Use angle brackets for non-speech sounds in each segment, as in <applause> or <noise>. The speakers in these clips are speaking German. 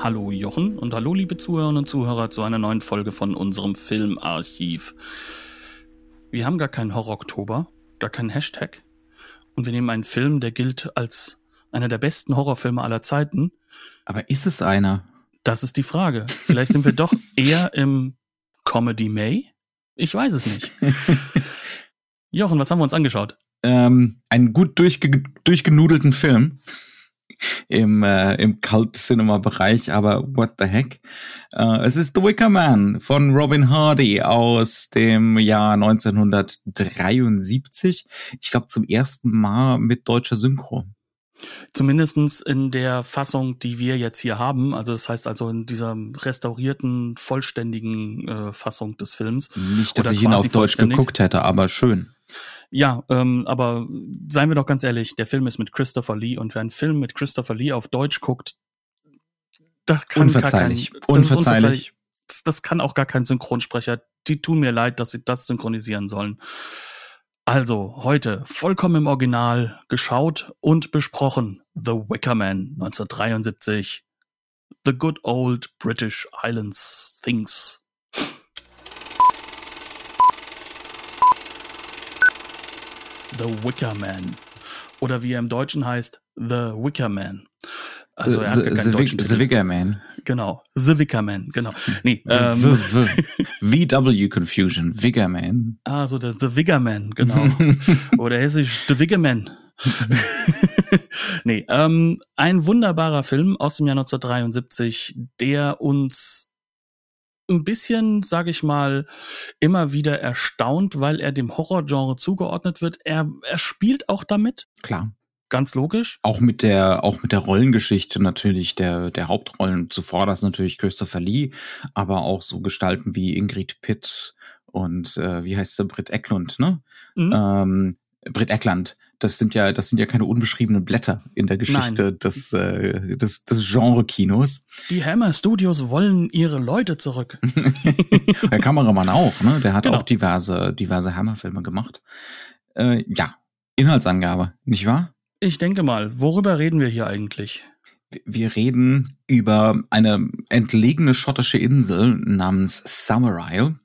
Hallo Jochen und hallo liebe Zuhörerinnen und Zuhörer zu einer neuen Folge von unserem Filmarchiv. Wir haben gar keinen Horror-Oktober, gar keinen Hashtag und wir nehmen einen Film, der gilt als einer der besten Horrorfilme aller Zeiten. Aber ist es einer? Das ist die Frage. Vielleicht sind wir doch <laughs> eher im Comedy May? Ich weiß es nicht. <laughs> Jochen, was haben wir uns angeschaut? Ähm, einen gut durchge durchgenudelten Film im, äh, im Cult-Cinema-Bereich, aber what the heck? Äh, es ist The Wicker Man von Robin Hardy aus dem Jahr 1973. Ich glaube zum ersten Mal mit deutscher Synchro. Zumindestens in der Fassung, die wir jetzt hier haben, also das heißt also in dieser restaurierten, vollständigen äh, Fassung des Films. Nicht, dass ich ihn auf Deutsch geguckt hätte, aber schön. Ja, ähm, aber seien wir doch ganz ehrlich, der Film ist mit Christopher Lee und wer einen Film mit Christopher Lee auf Deutsch guckt, das kann unverzeihlich. Kein, das unverzeihlich. unverzeihlich. Das, das kann auch gar kein Synchronsprecher. Die tun mir leid, dass sie das synchronisieren sollen. Also, heute vollkommen im Original geschaut und besprochen. The Wicker Man 1973. The Good Old British Islands Things The Wicker Man. Oder wie er im Deutschen heißt, The Wicker Man. Also er hat the, keinen the, deutschen the, the Wicker Man. Genau, The Wicker Man, genau. Nee, ähm, VW Confusion, Wicker Man. Ah, so der The Wicker Man, genau. <laughs> Oder hessisch The Wicker Man. <laughs> nee, ähm, ein wunderbarer Film aus dem Jahr 1973, der uns ein bisschen, sage ich mal, immer wieder erstaunt, weil er dem Horrorgenre zugeordnet wird. Er, er spielt auch damit. Klar. Ganz logisch. Auch mit der, auch mit der Rollengeschichte natürlich, der, der Hauptrollen zuvor, das natürlich Christopher Lee, aber auch so Gestalten wie Ingrid Pitt und äh, wie heißt sie, Britt Eklund, ne? Mhm. Ähm, Britt Eckland, das sind ja, das sind ja keine unbeschriebenen Blätter in der Geschichte des, äh, des, des Genre-Kinos. Die Hammer Studios wollen ihre Leute zurück. <laughs> der Kameramann auch, ne? Der hat genau. auch diverse, diverse Hammer-Filme gemacht. Äh, ja, Inhaltsangabe, nicht wahr? Ich denke mal, worüber reden wir hier eigentlich? Wir reden über eine entlegene schottische Insel namens Summerisle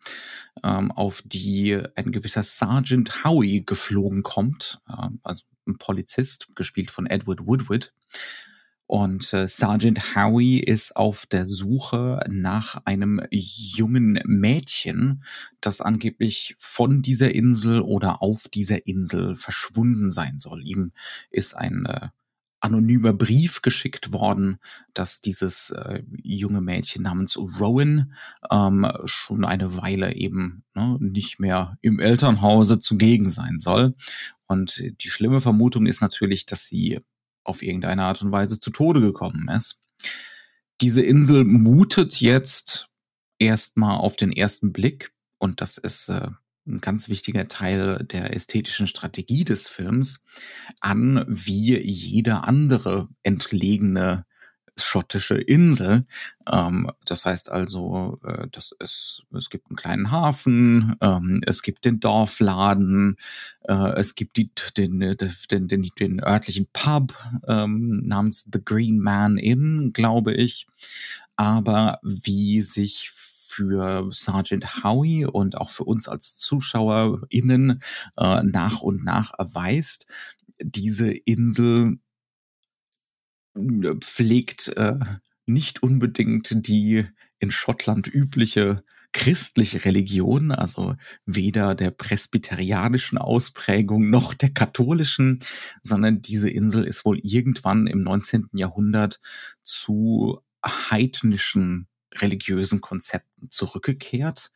ähm, auf die ein gewisser Sergeant Howie geflogen kommt, äh, also ein Polizist, gespielt von Edward Woodward. Und äh, Sergeant Howie ist auf der Suche nach einem jungen Mädchen, das angeblich von dieser Insel oder auf dieser Insel verschwunden sein soll. Ihm ist ein äh, anonymer Brief geschickt worden, dass dieses äh, junge Mädchen namens Rowan ähm, schon eine Weile eben ne, nicht mehr im Elternhause zugegen sein soll. Und die schlimme Vermutung ist natürlich, dass sie auf irgendeine Art und Weise zu Tode gekommen ist. Diese Insel mutet jetzt erstmal auf den ersten Blick, und das ist äh, ein ganz wichtiger Teil der ästhetischen Strategie des Films, an wie jede andere entlegene schottische Insel. Ähm, das heißt also, äh, das ist, es gibt einen kleinen Hafen, ähm, es gibt den Dorfladen, äh, es gibt die, den, den, den, den örtlichen Pub ähm, namens The Green Man Inn, glaube ich. Aber wie sich für Sergeant Howie und auch für uns als ZuschauerInnen äh, nach und nach erweist. Diese Insel äh, pflegt äh, nicht unbedingt die in Schottland übliche christliche Religion, also weder der presbyterianischen Ausprägung noch der katholischen, sondern diese Insel ist wohl irgendwann im 19. Jahrhundert zu heidnischen religiösen Konzepten zurückgekehrt.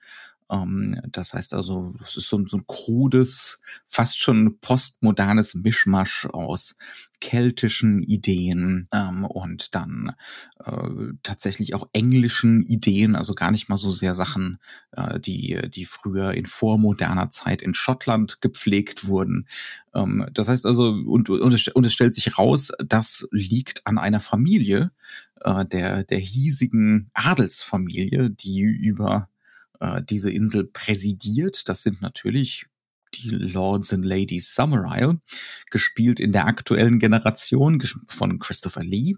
Ähm, das heißt also, das ist so, so ein krudes, fast schon postmodernes Mischmasch aus keltischen Ideen ähm, und dann äh, tatsächlich auch englischen Ideen, also gar nicht mal so sehr Sachen, äh, die, die früher in vormoderner Zeit in Schottland gepflegt wurden. Ähm, das heißt also, und, und, es, und es stellt sich raus, das liegt an einer Familie, äh, der, der hiesigen Adelsfamilie, die über äh, diese Insel präsidiert. Das sind natürlich die Lords and Ladies Summer Isle, gespielt in der aktuellen Generation von Christopher Lee.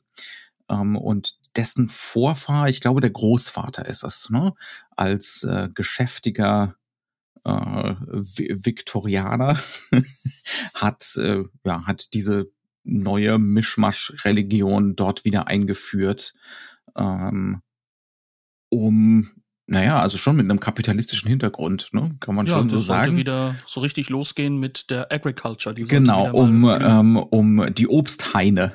Ähm, und dessen Vorfahr, ich glaube, der Großvater ist es, ne? als äh, geschäftiger äh, Viktorianer <laughs> hat, äh, ja, hat diese neue Mischmasch-Religion dort wieder eingeführt, ähm, um naja, also schon mit einem kapitalistischen Hintergrund, ne? kann man ja, schon so sagen. Sollte wieder so richtig losgehen mit der Agriculture. Die genau, um, ähm, um die Obsthaine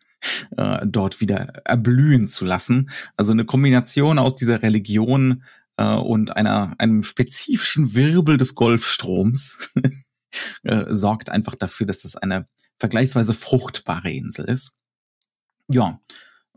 <laughs> äh, dort wieder erblühen zu lassen. Also eine Kombination aus dieser Religion äh, und einer einem spezifischen Wirbel des Golfstroms <laughs> äh, sorgt einfach dafür, dass es eine vergleichsweise fruchtbare Insel ist. Ja,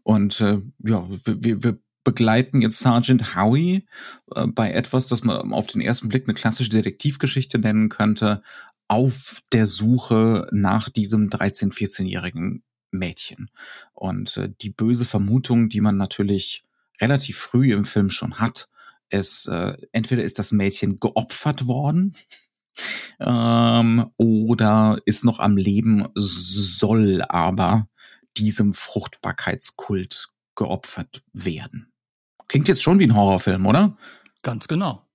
und äh, ja, wir, wir begleiten jetzt Sergeant Howie äh, bei etwas, das man auf den ersten Blick eine klassische Detektivgeschichte nennen könnte, auf der Suche nach diesem 13-, 14-jährigen Mädchen. Und äh, die böse Vermutung, die man natürlich relativ früh im Film schon hat, ist, äh, entweder ist das Mädchen geopfert worden ähm, oder ist noch am Leben, soll aber diesem Fruchtbarkeitskult geopfert werden. Klingt jetzt schon wie ein Horrorfilm, oder? Ganz genau.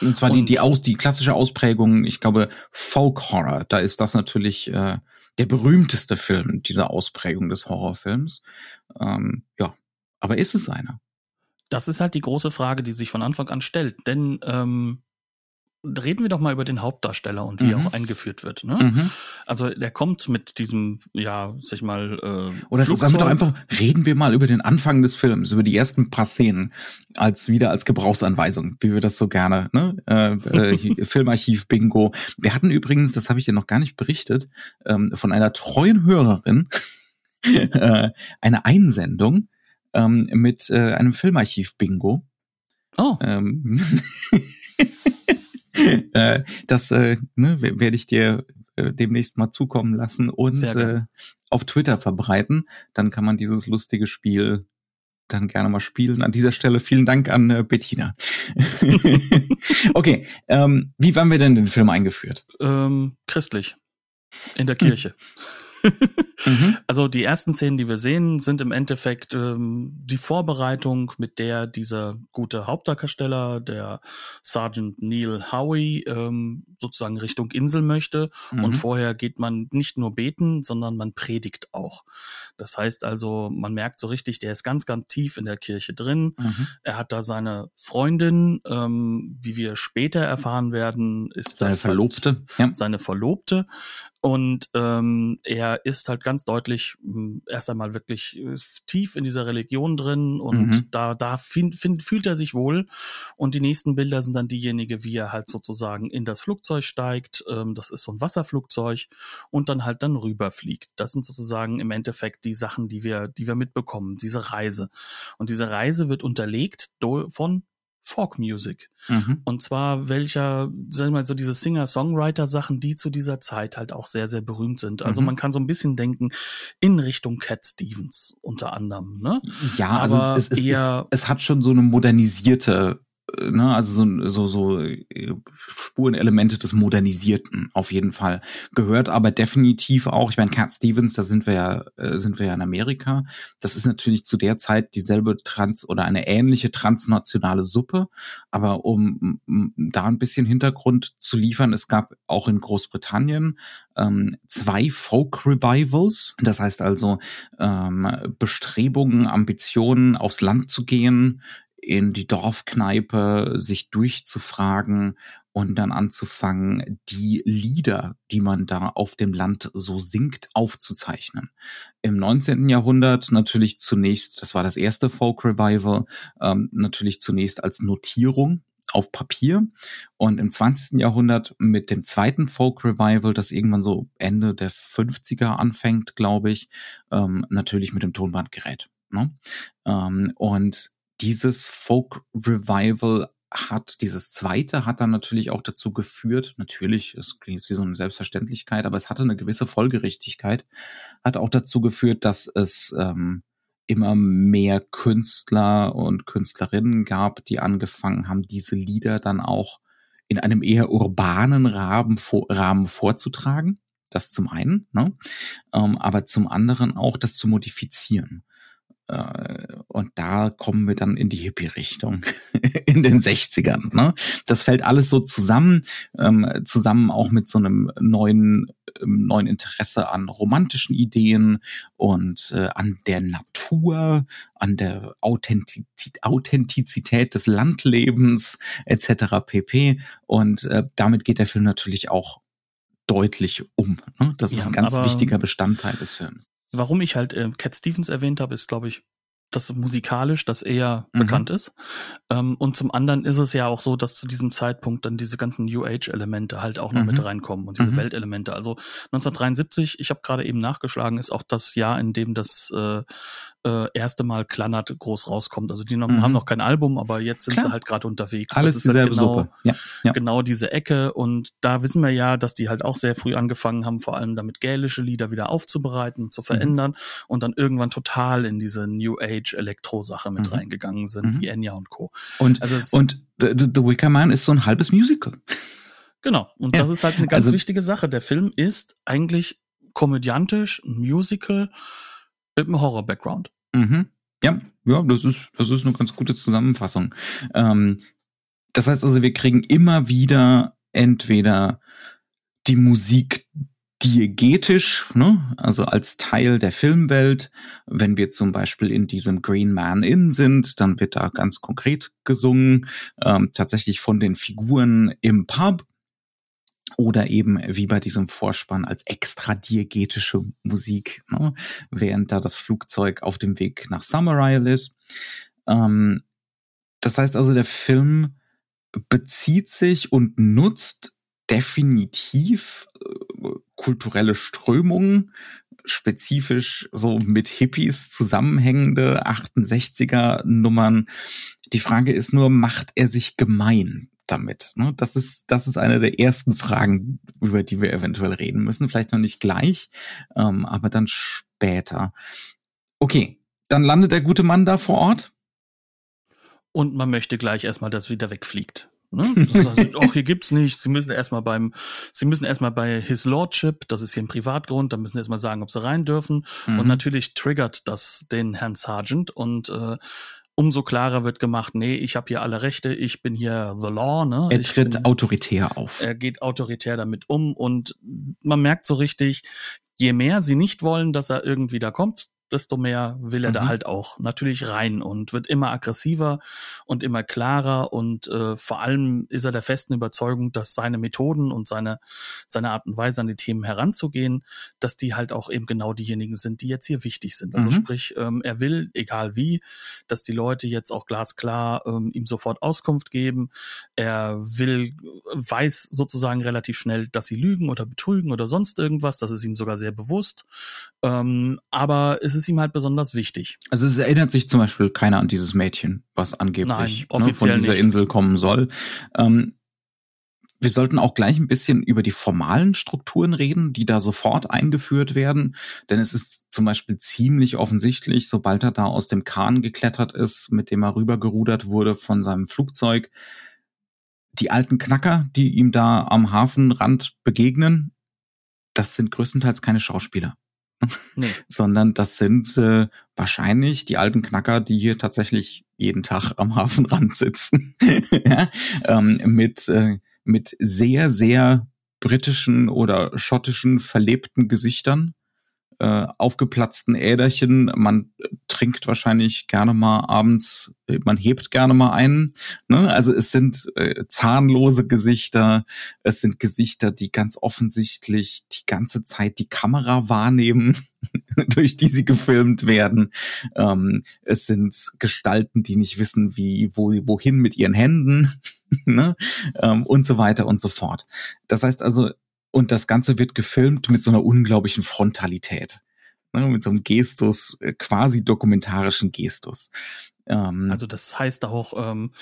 Und zwar Und die, die, aus, die klassische Ausprägung, ich glaube, Folk Horror. Da ist das natürlich äh, der berühmteste Film dieser Ausprägung des Horrorfilms. Ähm, ja, aber ist es einer? Das ist halt die große Frage, die sich von Anfang an stellt. Denn ähm, reden wir doch mal über den Hauptdarsteller und wie mhm. er auch eingeführt wird. Ne? Mhm. Also der kommt mit diesem, ja, sag ich mal, äh, oder Flugzeug. sagen wir doch einfach, reden wir mal über den Anfang des Films, über die ersten paar Szenen als wieder als Gebrauchsanweisung, wie wir das so gerne, ne? Äh, äh, <laughs> Filmarchiv Bingo. Wir hatten übrigens, das habe ich dir noch gar nicht berichtet, ähm, von einer treuen Hörerin <laughs> äh, eine Einsendung ähm, mit äh, einem Filmarchiv Bingo. Oh. Ähm, <laughs> <laughs> äh, das äh, ne, werde ich dir äh, demnächst mal zukommen lassen und äh, auf Twitter verbreiten. Dann kann man dieses lustige Spiel dann gerne mal spielen. An dieser Stelle vielen Dank an äh, Bettina. <laughs> okay, ähm, wie waren wir denn in den Film eingeführt? Ähm, christlich. In der Kirche. Hm <laughs> mhm. <laughs> Also die ersten Szenen, die wir sehen, sind im Endeffekt ähm, die Vorbereitung, mit der dieser gute Hauptdarsteller, der Sergeant Neil Howie, ähm, sozusagen Richtung Insel möchte. Mhm. Und vorher geht man nicht nur beten, sondern man predigt auch. Das heißt also, man merkt so richtig, der ist ganz, ganz tief in der Kirche drin. Mhm. Er hat da seine Freundin, ähm, wie wir später erfahren werden, ist seine das Verlobte. Halt ja. Seine Verlobte. Und ähm, er ist halt ganz deutlich mh, hm, erst einmal wirklich äh, tief in dieser Religion drin und mhm. da, da find, find, fühlt er sich wohl. Und die nächsten Bilder sind dann diejenigen, wie er halt sozusagen in das Flugzeug steigt. Ähm, das ist so ein Wasserflugzeug und dann halt dann rüberfliegt. Das sind sozusagen im Endeffekt die Sachen, die wir, die wir mitbekommen, diese Reise. Und diese Reise wird unterlegt von Folk Music. Mhm. Und zwar welcher, sagen wir mal, so diese Singer-Songwriter-Sachen, die zu dieser Zeit halt auch sehr, sehr berühmt sind. Also mhm. man kann so ein bisschen denken in Richtung Cat Stevens unter anderem. Ne? Ja, also es, es, es, es, es hat schon so eine modernisierte ne, also so, so, so äh, Spurenelemente des Modernisierten auf jeden Fall. Gehört aber definitiv auch, ich meine, Cat Stevens, da sind wir ja, äh, sind wir ja in Amerika. Das ist natürlich zu der Zeit dieselbe Trans- oder eine ähnliche transnationale Suppe. Aber um, um da ein bisschen Hintergrund zu liefern, es gab auch in Großbritannien ähm, zwei Folk Revivals. Das heißt also ähm, Bestrebungen, Ambitionen, aufs Land zu gehen, in die Dorfkneipe sich durchzufragen und dann anzufangen, die Lieder, die man da auf dem Land so singt, aufzuzeichnen. Im 19. Jahrhundert natürlich zunächst, das war das erste Folk Revival, ähm, natürlich zunächst als Notierung auf Papier und im 20. Jahrhundert mit dem zweiten Folk Revival, das irgendwann so Ende der 50er anfängt, glaube ich, ähm, natürlich mit dem Tonbandgerät. Ne? Ähm, und dieses Folk Revival hat, dieses zweite hat dann natürlich auch dazu geführt, natürlich, es klingt jetzt wie so eine Selbstverständlichkeit, aber es hatte eine gewisse Folgerichtigkeit, hat auch dazu geführt, dass es ähm, immer mehr Künstler und Künstlerinnen gab, die angefangen haben, diese Lieder dann auch in einem eher urbanen Rahmen, vor, Rahmen vorzutragen. Das zum einen, ne? ähm, aber zum anderen auch das zu modifizieren. Äh, und da kommen wir dann in die Hippie-Richtung <laughs> in den 60ern. Ne? Das fällt alles so zusammen, ähm, zusammen auch mit so einem neuen, ähm, neuen Interesse an romantischen Ideen und äh, an der Natur, an der Authentizität, Authentizität des Landlebens etc. pp. Und äh, damit geht der Film natürlich auch deutlich um. Ne? Das ja, ist ein ganz wichtiger Bestandteil des Films warum ich halt äh, Cat Stevens erwähnt habe, ist, glaube ich, das musikalisch, das eher mhm. bekannt ist. Ähm, und zum anderen ist es ja auch so, dass zu diesem Zeitpunkt dann diese ganzen New Age-Elemente halt auch noch mhm. mit reinkommen und diese mhm. Weltelemente. Also 1973, ich habe gerade eben nachgeschlagen, ist auch das Jahr, in dem das äh, äh, erste Mal Klannert groß rauskommt. Also die noch, mhm. haben noch kein Album, aber jetzt sind Klar. sie halt gerade unterwegs. Alles das ist halt genau, ja, ja. genau diese Ecke. Und da wissen wir ja, dass die halt auch sehr früh angefangen haben, vor allem damit gälische Lieder wieder aufzubereiten, zu mhm. verändern und dann irgendwann total in diese New Age Elektro-Sache mit mhm. reingegangen sind, mhm. wie Enya und Co. Und, also und The, The, The Wicker Man ist so ein halbes Musical. Genau. Und ja. das ist halt eine ganz also, wichtige Sache. Der Film ist eigentlich komödiantisch, ein Musical mit einem Horror-Background. Mhm. Ja, ja, das ist, das ist eine ganz gute Zusammenfassung. Ähm, das heißt also, wir kriegen immer wieder entweder die Musik diegetisch, ne? also als Teil der Filmwelt. Wenn wir zum Beispiel in diesem Green Man Inn sind, dann wird da ganz konkret gesungen, ähm, tatsächlich von den Figuren im Pub oder eben wie bei diesem Vorspann als extra diegetische Musik, ne, während da das Flugzeug auf dem Weg nach Summer ist. Ähm, das heißt also, der Film bezieht sich und nutzt definitiv kulturelle Strömungen, spezifisch so mit Hippies zusammenhängende 68er Nummern. Die Frage ist nur, macht er sich gemein? damit? Ne? Das ist, das ist eine der ersten Fragen, über die wir eventuell reden müssen. Vielleicht noch nicht gleich, ähm, aber dann später. Okay, dann landet der gute Mann da vor Ort. Und man möchte gleich erstmal, dass wieder wegfliegt. Ne? Das heißt, auch hier gibt's nichts. Sie müssen erstmal beim, Sie müssen erstmal bei His Lordship, das ist hier ein Privatgrund, da müssen Sie erstmal sagen, ob Sie rein dürfen. Mhm. Und natürlich triggert das den Herrn Sergeant und äh, umso klarer wird gemacht, nee, ich habe hier alle Rechte, ich bin hier the law. Ne? Er tritt bin, autoritär auf. Er geht autoritär damit um und man merkt so richtig, je mehr sie nicht wollen, dass er irgendwie da kommt, desto mehr will er mhm. da halt auch natürlich rein und wird immer aggressiver und immer klarer und äh, vor allem ist er der festen Überzeugung, dass seine Methoden und seine seine Art und Weise an die Themen heranzugehen, dass die halt auch eben genau diejenigen sind, die jetzt hier wichtig sind. Also mhm. sprich, ähm, er will, egal wie, dass die Leute jetzt auch glasklar ähm, ihm sofort Auskunft geben. Er will, weiß sozusagen relativ schnell, dass sie lügen oder betrügen oder sonst irgendwas. Das ist ihm sogar sehr bewusst. Ähm, aber es ist ihm halt besonders wichtig. Also es erinnert sich zum Beispiel keiner an dieses Mädchen, was angeblich Nein, ne, von dieser nicht. Insel kommen soll. Ähm, wir sollten auch gleich ein bisschen über die formalen Strukturen reden, die da sofort eingeführt werden. Denn es ist zum Beispiel ziemlich offensichtlich, sobald er da aus dem Kahn geklettert ist, mit dem er rübergerudert wurde von seinem Flugzeug, die alten Knacker, die ihm da am Hafenrand begegnen, das sind größtenteils keine Schauspieler. Nee. <laughs> sondern das sind äh, wahrscheinlich die alten Knacker, die hier tatsächlich jeden Tag am Hafenrand sitzen, <laughs> ja? ähm, mit, äh, mit sehr, sehr britischen oder schottischen verlebten Gesichtern äh, aufgeplatzten Äderchen. Man trinkt wahrscheinlich gerne mal abends, man hebt gerne mal einen. Ne? Also es sind äh, zahnlose Gesichter, es sind Gesichter, die ganz offensichtlich die ganze Zeit die Kamera wahrnehmen, <laughs> durch die sie gefilmt werden. Ähm, es sind Gestalten, die nicht wissen, wie, wo, wohin mit ihren Händen. <laughs> ne? ähm, und so weiter und so fort. Das heißt also, und das Ganze wird gefilmt mit so einer unglaublichen Frontalität. Ne? Mit so einem Gestus, äh, quasi dokumentarischen Gestus. Ähm, also das heißt auch, ähm,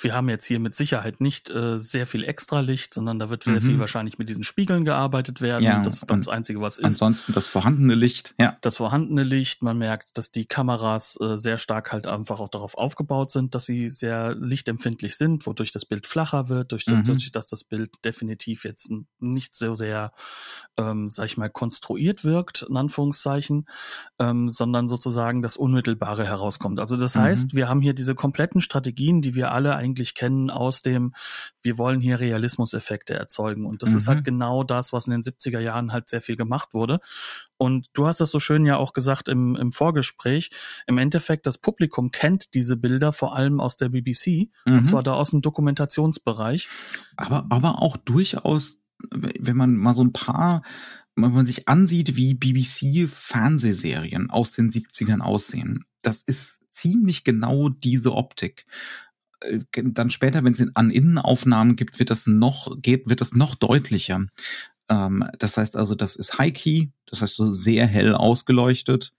wir haben jetzt hier mit Sicherheit nicht äh, sehr viel Extralicht, sondern da wird sehr viel mhm. wahrscheinlich mit diesen Spiegeln gearbeitet werden. Ja, das ist dann das Einzige, was ist. Ansonsten das vorhandene Licht, ja. Das vorhandene Licht, man merkt, dass die Kameras äh, sehr stark halt einfach auch darauf aufgebaut sind, dass sie sehr lichtempfindlich sind, wodurch das Bild flacher wird, durch, mhm. dadurch, dass das Bild definitiv jetzt nicht so sehr, ähm, sag ich mal, konstruiert wirkt, in Anführungszeichen, ähm, sondern sozusagen das Unmittelbare herauskommt. Also das mhm. Wir haben hier diese kompletten Strategien, die wir alle eigentlich kennen aus dem, wir wollen hier Realismuseffekte erzeugen. Und das mhm. ist halt mhm. genau das, was in den 70er Jahren halt sehr viel gemacht wurde. Und du hast das so schön ja auch gesagt im, im Vorgespräch. Im Endeffekt, das Publikum kennt diese Bilder vor allem aus der BBC, mhm. und zwar da aus dem Dokumentationsbereich. Aber, aber auch durchaus, wenn man mal so ein paar wenn man sich ansieht, wie BBC-Fernsehserien aus den 70ern aussehen, das ist ziemlich genau diese Optik. Äh, dann später, wenn es an Innenaufnahmen gibt, wird das noch, geht, wird das noch deutlicher. Ähm, das heißt also, das ist High Key, das heißt so sehr hell ausgeleuchtet.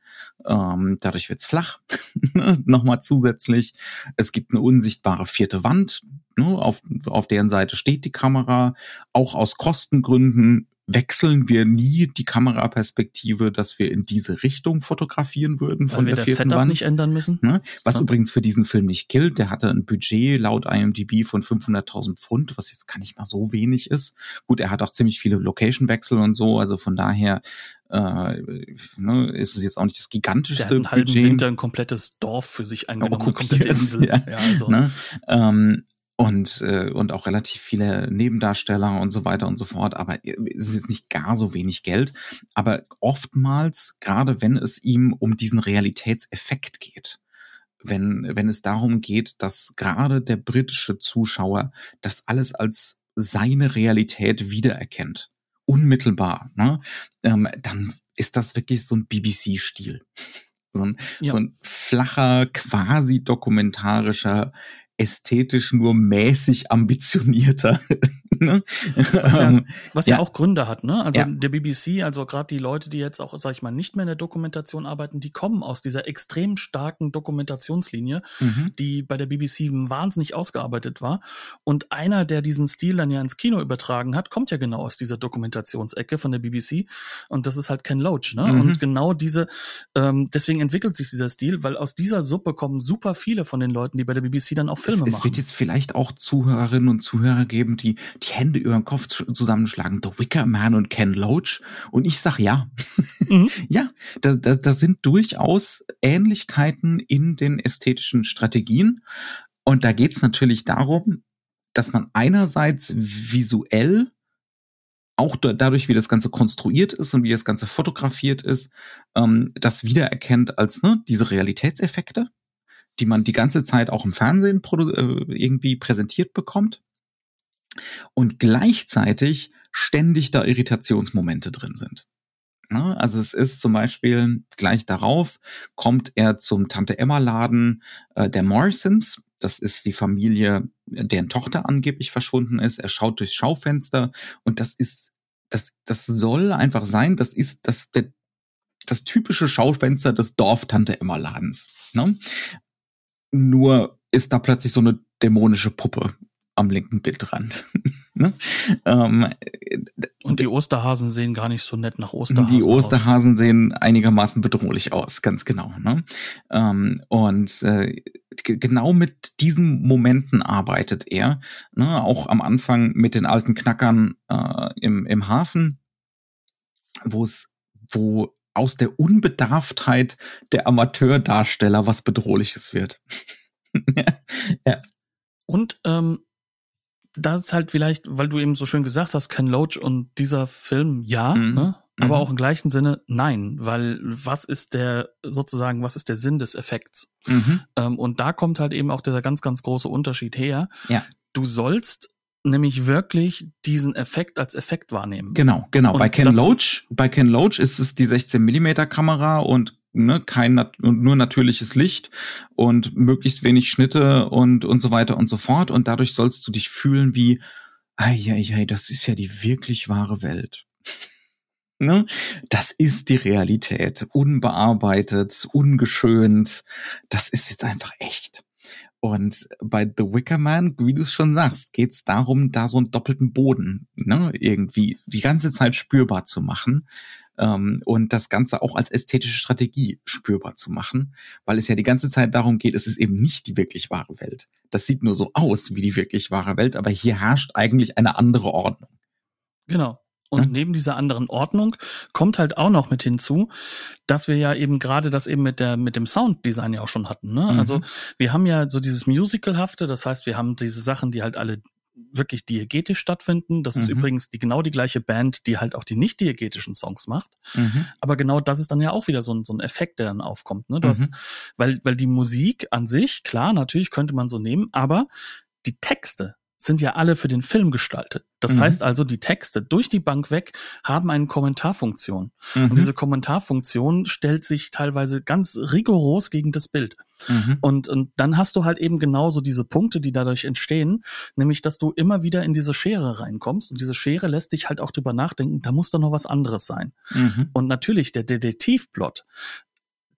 Ähm, dadurch wird's flach. <laughs> Nochmal zusätzlich. Es gibt eine unsichtbare vierte Wand, ne, auf, auf deren Seite steht die Kamera. Auch aus Kostengründen wechseln wir nie die Kameraperspektive, dass wir in diese Richtung fotografieren würden Weil von wir der das Setup Wand. nicht ändern müssen. Ne? Was ja. übrigens für diesen Film nicht gilt. Der hatte ein Budget laut IMDb von 500.000 Pfund, was jetzt gar nicht mal so wenig ist. Gut, er hat auch ziemlich viele Location-Wechsel und so, also von daher äh, ne, ist es jetzt auch nicht das gigantischste der hat einen Budget. Winter ein komplettes Dorf für sich eingenommen, oh, eine komplette Insel. Ja. Ja, also. ne? ähm, und, äh, und auch relativ viele Nebendarsteller und so weiter und so fort. Aber es ist jetzt nicht gar so wenig Geld. Aber oftmals, gerade wenn es ihm um diesen Realitätseffekt geht, wenn, wenn es darum geht, dass gerade der britische Zuschauer das alles als seine Realität wiedererkennt, unmittelbar, ne, ähm, dann ist das wirklich so ein BBC-Stil. So ein, ja. so ein flacher, quasi dokumentarischer ästhetisch nur mäßig ambitionierter <laughs> Ne? Was, ja, ähm, was ja. ja, auch Gründe hat, ne? Also ja. der BBC, also gerade die Leute, die jetzt auch, sag ich mal, nicht mehr in der Dokumentation arbeiten, die kommen aus dieser extrem starken Dokumentationslinie, mhm. die bei der BBC wahnsinnig ausgearbeitet war. Und einer, der diesen Stil dann ja ins Kino übertragen hat, kommt ja genau aus dieser Dokumentationsecke von der BBC. Und das ist halt Ken Loach, ne? Mhm. Und genau diese, ähm, deswegen entwickelt sich dieser Stil, weil aus dieser Suppe kommen super viele von den Leuten, die bei der BBC dann auch Filme es, machen. Es wird jetzt vielleicht auch Zuhörerinnen und Zuhörer geben, die, die Hände über den Kopf zusammenschlagen. The Wicker Man und Ken Loach. Und ich sag ja. Mhm. <laughs> ja, da, da, da sind durchaus Ähnlichkeiten in den ästhetischen Strategien. Und da geht's natürlich darum, dass man einerseits visuell auch dadurch, wie das Ganze konstruiert ist und wie das Ganze fotografiert ist, ähm, das wiedererkennt als ne, diese Realitätseffekte, die man die ganze Zeit auch im Fernsehen äh, irgendwie präsentiert bekommt und gleichzeitig ständig da Irritationsmomente drin sind. Also es ist zum Beispiel gleich darauf kommt er zum Tante Emma Laden äh, der Morrisons. Das ist die Familie, deren Tochter angeblich verschwunden ist. Er schaut durchs Schaufenster und das ist, das, das soll einfach sein. Das ist das, der, das typische Schaufenster des Dorf-Tante Emma Ladens. Ne? Nur ist da plötzlich so eine dämonische Puppe am linken Bildrand. <laughs> ne? ähm, und die Osterhasen sehen gar nicht so nett nach Osterhasen Die Osterhasen aus. sehen einigermaßen bedrohlich aus, ganz genau. Ne? Ähm, und äh, genau mit diesen Momenten arbeitet er. Ne? Auch am Anfang mit den alten Knackern äh, im, im Hafen, wo es, wo aus der Unbedarftheit der Amateurdarsteller was Bedrohliches wird. <laughs> ja. Und ähm, da ist halt vielleicht, weil du eben so schön gesagt hast, Ken Loach und dieser Film, ja, mhm. ne? aber mhm. auch im gleichen Sinne nein, weil was ist der sozusagen, was ist der Sinn des Effekts? Mhm. Ähm, und da kommt halt eben auch dieser ganz, ganz große Unterschied her. Ja. Du sollst nämlich wirklich diesen Effekt als Effekt wahrnehmen. Genau, genau. Und bei Ken Loach, bei Ken Loach ist es die 16 Millimeter Kamera und ne, kein nat nur natürliches Licht und möglichst wenig Schnitte und und so weiter und so fort und dadurch sollst du dich fühlen wie ei, ei, ei, das ist ja die wirklich wahre Welt. <laughs> ne? Das ist die Realität, unbearbeitet, ungeschönt. Das ist jetzt einfach echt. Und bei The Wicker Man, wie du es schon sagst, geht es darum, da so einen doppelten Boden ne, irgendwie die ganze Zeit spürbar zu machen ähm, und das Ganze auch als ästhetische Strategie spürbar zu machen, weil es ja die ganze Zeit darum geht, es ist eben nicht die wirklich wahre Welt. Das sieht nur so aus wie die wirklich wahre Welt, aber hier herrscht eigentlich eine andere Ordnung. Genau. Und neben dieser anderen Ordnung kommt halt auch noch mit hinzu, dass wir ja eben gerade das eben mit der mit dem Sounddesign ja auch schon hatten. Ne? Mhm. Also wir haben ja so dieses Musicalhafte, das heißt, wir haben diese Sachen, die halt alle wirklich diegetisch stattfinden. Das mhm. ist übrigens die genau die gleiche Band, die halt auch die nicht diegetischen Songs macht. Mhm. Aber genau das ist dann ja auch wieder so ein, so ein Effekt, der dann aufkommt. Ne? Du hast, mhm. weil, weil die Musik an sich, klar, natürlich könnte man so nehmen, aber die Texte sind ja alle für den Film gestaltet. Das mhm. heißt also, die Texte durch die Bank weg haben eine Kommentarfunktion. Mhm. Und diese Kommentarfunktion stellt sich teilweise ganz rigoros gegen das Bild. Mhm. Und, und dann hast du halt eben genauso diese Punkte, die dadurch entstehen, nämlich, dass du immer wieder in diese Schere reinkommst. Und diese Schere lässt dich halt auch drüber nachdenken, da muss doch noch was anderes sein. Mhm. Und natürlich, der Detektivplot,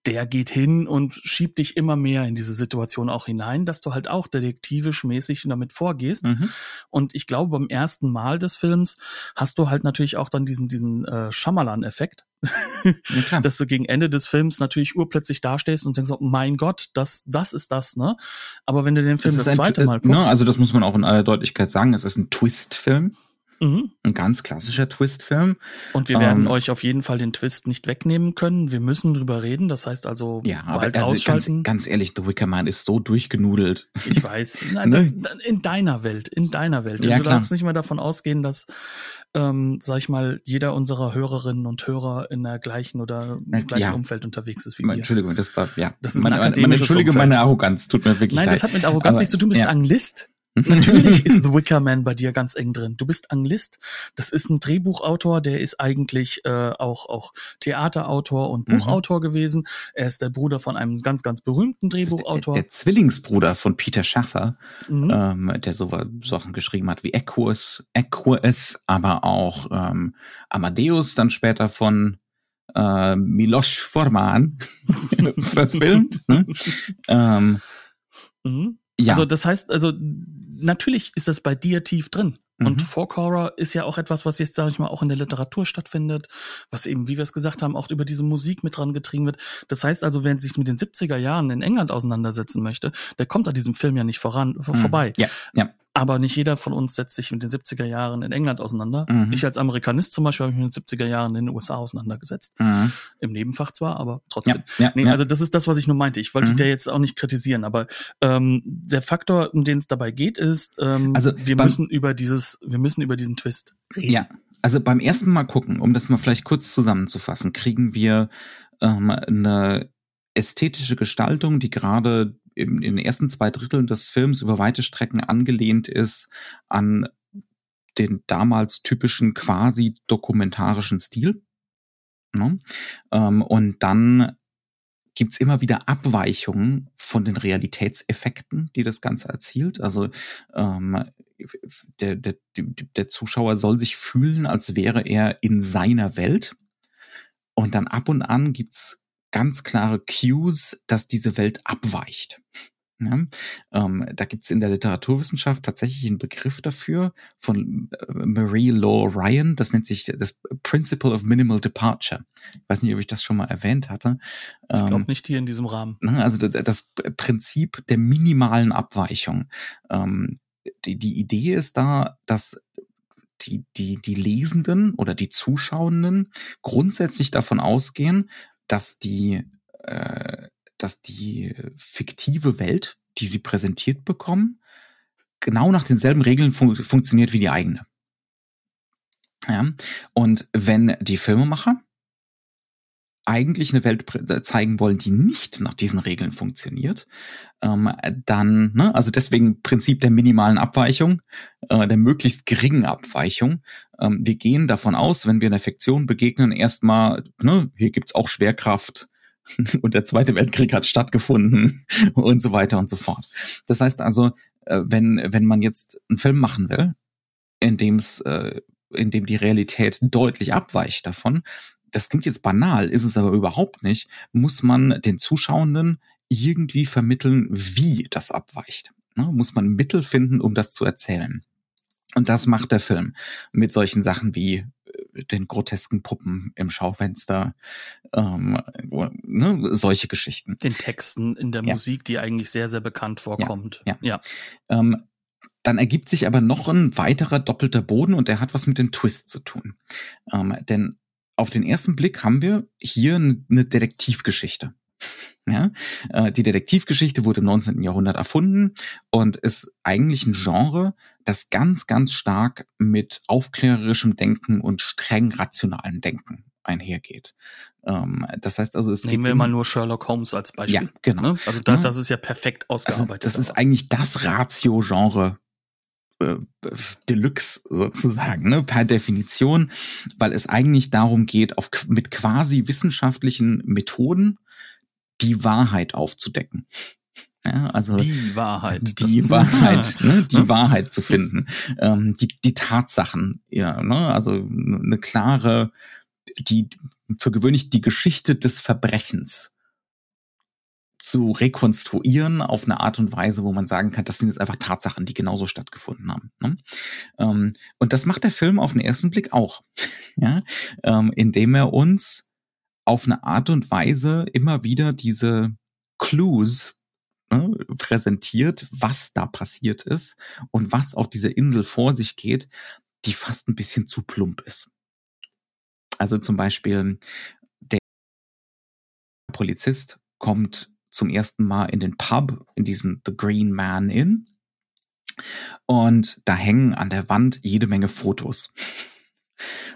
der geht hin und schiebt dich immer mehr in diese Situation auch hinein, dass du halt auch detektivisch mäßig damit vorgehst. Mhm. Und ich glaube, beim ersten Mal des Films hast du halt natürlich auch dann diesen, diesen äh, Schamalan-Effekt. Ja, <laughs> dass du gegen Ende des Films natürlich urplötzlich dastehst und denkst, oh mein Gott, das, das ist das, ne? Aber wenn du den Film das, das zweite ein, Mal guckst. Ne, also das muss man auch in aller Deutlichkeit sagen, es ist ein Twist-Film. Mhm. Ein ganz klassischer Twist-Film. Und wir werden ähm, euch auf jeden Fall den Twist nicht wegnehmen können. Wir müssen drüber reden. Das heißt also, ja, aber also ausschalten. Ganz, ganz ehrlich, The Wicker Man ist so durchgenudelt. Ich weiß. <laughs> Nein, das, ne? in deiner Welt, in deiner Welt. Ja, du klar. darfst nicht mehr davon ausgehen, dass, ähm, sag ich mal, jeder unserer Hörerinnen und Hörer in der gleichen oder im gleichen ja. Umfeld unterwegs ist wie wir. Entschuldigung, das war, ja. Das ist meine, ein meine, Entschuldige Umfeld. meine Arroganz. Tut mir wirklich Nein, leid. das hat mit Arroganz aber, nichts zu tun. Du bist ja. Anglist. Natürlich ist The Wicker Man bei dir ganz eng drin. Du bist Anglist. Das ist ein Drehbuchautor, der ist eigentlich äh, auch auch Theaterautor und mhm. Buchautor mhm. gewesen. Er ist der Bruder von einem ganz ganz berühmten Drehbuchautor. Der, der, Zwillingsbruder von Peter Schaffer, mhm. ähm, der so Sachen geschrieben hat wie Equus, Equus, aber auch ähm, Amadeus, dann später von äh, Miloš Forman <laughs> verfilmt. Ne? <laughs> ähm, mhm. Ja. Also das heißt, also natürlich ist das bei dir tief drin. Mhm. Und Folk Horror ist ja auch etwas, was jetzt, sage ich mal, auch in der Literatur stattfindet, was eben, wie wir es gesagt haben, auch über diese Musik mit dran getrieben wird. Das heißt also, wer sich mit den 70er Jahren in England auseinandersetzen möchte, der kommt an diesem Film ja nicht voran, mhm. vorbei. Ja, ja. Aber nicht jeder von uns setzt sich mit den 70er Jahren in England auseinander. Mhm. Ich als Amerikanist zum Beispiel habe mich mit den 70er Jahren in den USA auseinandergesetzt. Mhm. Im Nebenfach zwar, aber trotzdem. Ja, ja, nee, ja. Also das ist das, was ich nur meinte. Ich wollte mhm. dir jetzt auch nicht kritisieren, aber ähm, der Faktor, um den es dabei geht, ist, ähm, also wir müssen über dieses, wir müssen über diesen Twist reden. Ja, also beim ersten Mal gucken, um das mal vielleicht kurz zusammenzufassen, kriegen wir ähm, eine ästhetische Gestaltung, die gerade in, in den ersten zwei Dritteln des Films über weite Strecken angelehnt ist an den damals typischen quasi dokumentarischen Stil. Ne? Ähm, und dann gibt's immer wieder Abweichungen von den Realitätseffekten, die das Ganze erzielt. Also ähm, der, der, der Zuschauer soll sich fühlen, als wäre er in seiner Welt. Und dann ab und an gibt's ganz klare Cues, dass diese Welt abweicht. Ja, ähm, da gibt's in der Literaturwissenschaft tatsächlich einen Begriff dafür von äh, Marie Law Ryan. Das nennt sich das Principle of Minimal Departure. Ich weiß nicht, ob ich das schon mal erwähnt hatte. Ich glaube ähm, nicht hier in diesem Rahmen. Ne, also das, das Prinzip der minimalen Abweichung. Ähm, die, die Idee ist da, dass die, die, die Lesenden oder die Zuschauenden grundsätzlich davon ausgehen, dass die, äh, dass die fiktive Welt, die sie präsentiert bekommen, genau nach denselben Regeln fun funktioniert wie die eigene. Ja, und wenn die Filmemacher eigentlich eine Welt äh, zeigen wollen, die nicht nach diesen Regeln funktioniert, ähm, dann, ne, also deswegen Prinzip der minimalen Abweichung, äh, der möglichst geringen Abweichung. Ähm, wir gehen davon aus, wenn wir einer Fiktion begegnen, erstmal, ne, hier gibt's auch Schwerkraft, <laughs> und der Zweite Weltkrieg hat stattgefunden <laughs> und so weiter und so fort. Das heißt also, äh, wenn, wenn man jetzt einen Film machen will, in dem es, äh, in dem die Realität deutlich abweicht davon, das klingt jetzt banal, ist es aber überhaupt nicht, muss man den Zuschauenden irgendwie vermitteln, wie das abweicht. Ne? Muss man Mittel finden, um das zu erzählen. Und das macht der Film mit solchen Sachen wie äh, den grotesken Puppen im Schaufenster, ähm, ne, solche Geschichten. Den Texten in der ja. Musik, die eigentlich sehr, sehr bekannt vorkommt. Ja. ja. ja. Ähm, dann ergibt sich aber noch ein weiterer doppelter Boden und der hat was mit dem Twist zu tun. Ähm, denn auf den ersten Blick haben wir hier eine Detektivgeschichte. Ja, äh, die Detektivgeschichte wurde im 19. Jahrhundert erfunden und ist eigentlich ein Genre, das ganz, ganz stark mit aufklärerischem Denken und streng rationalem Denken einhergeht. Ähm, das heißt also, es Nehmen wir mal nur Sherlock Holmes als Beispiel. Ja, genau. Ne? Also da, das ist ja perfekt also ausgearbeitet. Also das ist eigentlich das Ratio-Genre äh, Deluxe sozusagen, ne, per Definition, weil es eigentlich darum geht, auf, mit quasi wissenschaftlichen Methoden die Wahrheit aufzudecken. Ja, also die Wahrheit, die Wahrheit, <laughs> ne, die Wahrheit zu finden, ähm, die die Tatsachen, ja, ne, also eine klare, die für gewöhnlich die Geschichte des Verbrechens zu rekonstruieren auf eine Art und Weise, wo man sagen kann, das sind jetzt einfach Tatsachen, die genauso stattgefunden haben. Ne? Ähm, und das macht der Film auf den ersten Blick auch, <laughs> ja, ähm, indem er uns auf eine Art und Weise immer wieder diese Clues ne, präsentiert, was da passiert ist und was auf dieser Insel vor sich geht, die fast ein bisschen zu plump ist. Also zum Beispiel der Polizist kommt zum ersten Mal in den Pub, in diesen The Green Man Inn. Und da hängen an der Wand jede Menge Fotos.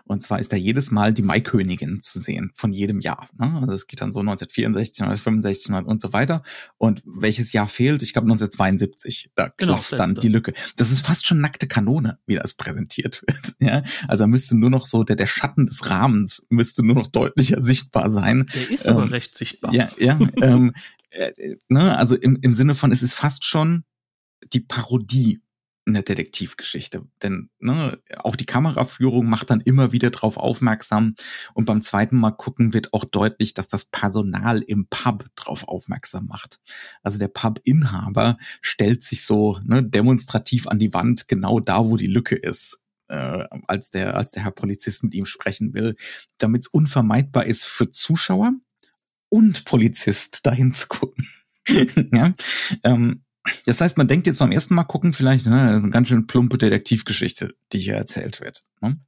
Und zwar ist da jedes Mal die Maikönigin zu sehen von jedem Jahr. Ne? Also es geht dann so 1964, 1965 und so weiter. Und welches Jahr fehlt? Ich glaube 1972. Da genau, klafft dann die Lücke. Das ist fast schon nackte Kanone, wie das präsentiert wird. <laughs> Ja? Also müsste nur noch so der, der Schatten des Rahmens müsste nur noch deutlicher sichtbar sein. Der ist ähm, aber recht sichtbar. Ja, ja. ähm, <laughs> äh, ne? Also im, im Sinne von, es ist fast schon die Parodie eine Detektivgeschichte. Denn ne, auch die Kameraführung macht dann immer wieder darauf aufmerksam. Und beim zweiten Mal gucken wird auch deutlich, dass das Personal im Pub darauf aufmerksam macht. Also der Pub-Inhaber stellt sich so ne, demonstrativ an die Wand, genau da, wo die Lücke ist. Äh, als der als der Herr Polizist mit ihm sprechen will, damit es unvermeidbar ist für Zuschauer und Polizist dahin zu gucken. <laughs> ja? Ähm, das heißt, man denkt jetzt beim ersten Mal gucken vielleicht, ne, eine ganz schön plumpe Detektivgeschichte, die hier erzählt wird. Ne?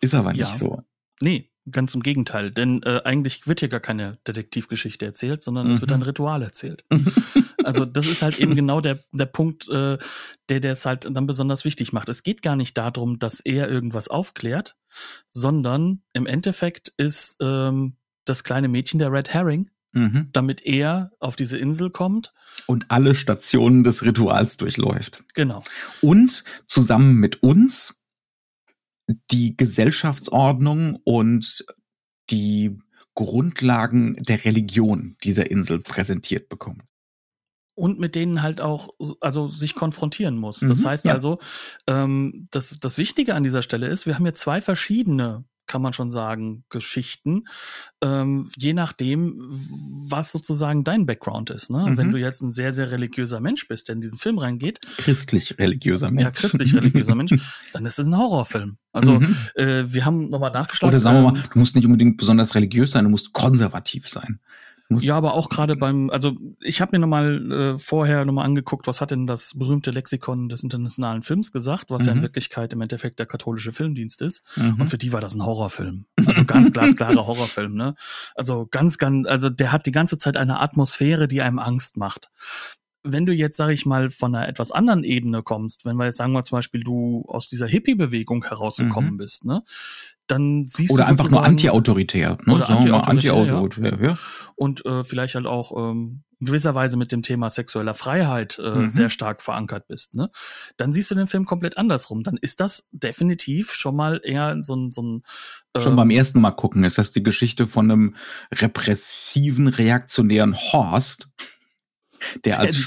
Ist aber nicht ja. so. Nee, ganz im Gegenteil. Denn äh, eigentlich wird hier gar keine Detektivgeschichte erzählt, sondern mhm. es wird ein Ritual erzählt. <laughs> also das ist halt eben genau der, der Punkt, äh, der der es halt dann besonders wichtig macht. Es geht gar nicht darum, dass er irgendwas aufklärt, sondern im Endeffekt ist ähm, das kleine Mädchen der Red Herring, mhm. damit er auf diese Insel kommt. Und alle Stationen des Rituals durchläuft. Genau. Und zusammen mit uns die Gesellschaftsordnung und die Grundlagen der Religion dieser Insel präsentiert bekommt und mit denen halt auch also sich konfrontieren muss. Das mhm, heißt ja. also, ähm, das, das Wichtige an dieser Stelle ist, wir haben hier zwei verschiedene kann man schon sagen, Geschichten, ähm, je nachdem, was sozusagen dein Background ist. Ne? Mhm. Wenn du jetzt ein sehr, sehr religiöser Mensch bist, der in diesen Film reingeht. Christlich-religiöser Mensch. Ja, christlich-religiöser Mensch, <laughs> dann ist es ein Horrorfilm. Also mhm. äh, wir haben nochmal nachgeschlagen. Oder sagen wir mal, ähm, du musst nicht unbedingt besonders religiös sein, du musst konservativ sein. Ja, aber auch gerade beim, also ich habe mir nochmal äh, vorher nochmal angeguckt, was hat denn das berühmte Lexikon des internationalen Films gesagt, was mhm. ja in mhm. Wirklichkeit im Endeffekt der katholische Filmdienst ist. Mhm. Und für die war das ein Horrorfilm. Also ganz glasklarer <laughs> Horrorfilm, ne? Also ganz, ganz, also der hat die ganze Zeit eine Atmosphäre, die einem Angst macht wenn du jetzt, sage ich mal, von einer etwas anderen Ebene kommst, wenn wir jetzt sagen wir zum Beispiel, du aus dieser Hippie-Bewegung herausgekommen mhm. bist, ne, dann siehst oder du einfach nur anti-autoritär, ne? oder anti-autoritär, anti ja. ja. Und äh, vielleicht halt auch ähm, in gewisser Weise mit dem Thema sexueller Freiheit äh, Mhm. sehr stark verankert bist, ne, dann siehst du den Film komplett andersrum. Dann ist das definitiv schon mal eher so ein, so ein Schon ähm, beim ersten Mal gucken ist das die Geschichte von einem repressiven, reaktionären Horst, der als,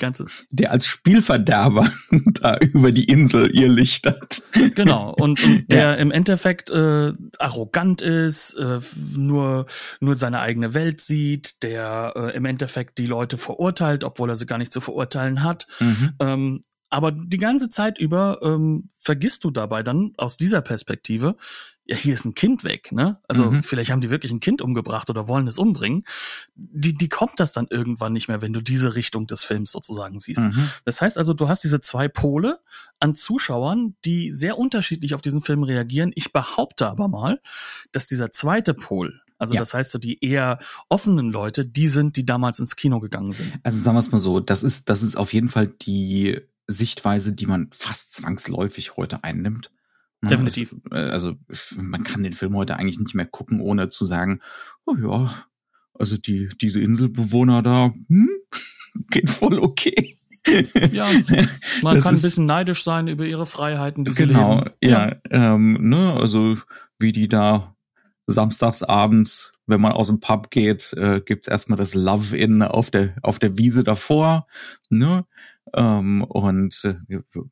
der als Spielverderber <laughs> da über die Insel ihr lichtert. Genau, und, und <laughs> der im Endeffekt äh, arrogant ist, äh, nur, nur seine eigene Welt sieht, der äh, im Endeffekt die Leute verurteilt, obwohl er sie gar nicht zu verurteilen hat. Mhm. Ähm, aber die ganze Zeit über ähm, vergisst du dabei dann aus dieser Perspektive, ja, hier ist ein Kind weg, ne? Also Mhm. vielleicht haben die wirklich ein Kind umgebracht oder wollen es umbringen. Die, die kommt das dann irgendwann nicht mehr, wenn du diese Richtung des Films sozusagen siehst. Mhm. Das heißt also, du hast diese zwei Pole an Zuschauern, die sehr unterschiedlich auf diesen Film reagieren. Ich behaupte aber mal, dass dieser zweite Pol, also Ja. das heißt so die eher offenen Leute, die sind, die damals ins Kino gegangen sind. Also sagen wir es mal so, das ist, das ist auf jeden Fall die Sichtweise, die man fast zwangsläufig heute einnimmt. Ne, Definitiv. Äh, also man kann den Film heute eigentlich nicht mehr gucken, ohne zu sagen, oh ja, also die, diese Inselbewohner da, hm, <laughs> geht voll okay. Ja, <laughs> Man Das kann ein bisschen neidisch sein über ihre Freiheiten, die sie genau, leben. ja, Ähm, ne, also wie die da samstags abends, wenn man aus dem Pub geht, äh, gibt's erstmal das Love-In auf der auf der Wiese davor, ne? Ähm, und äh,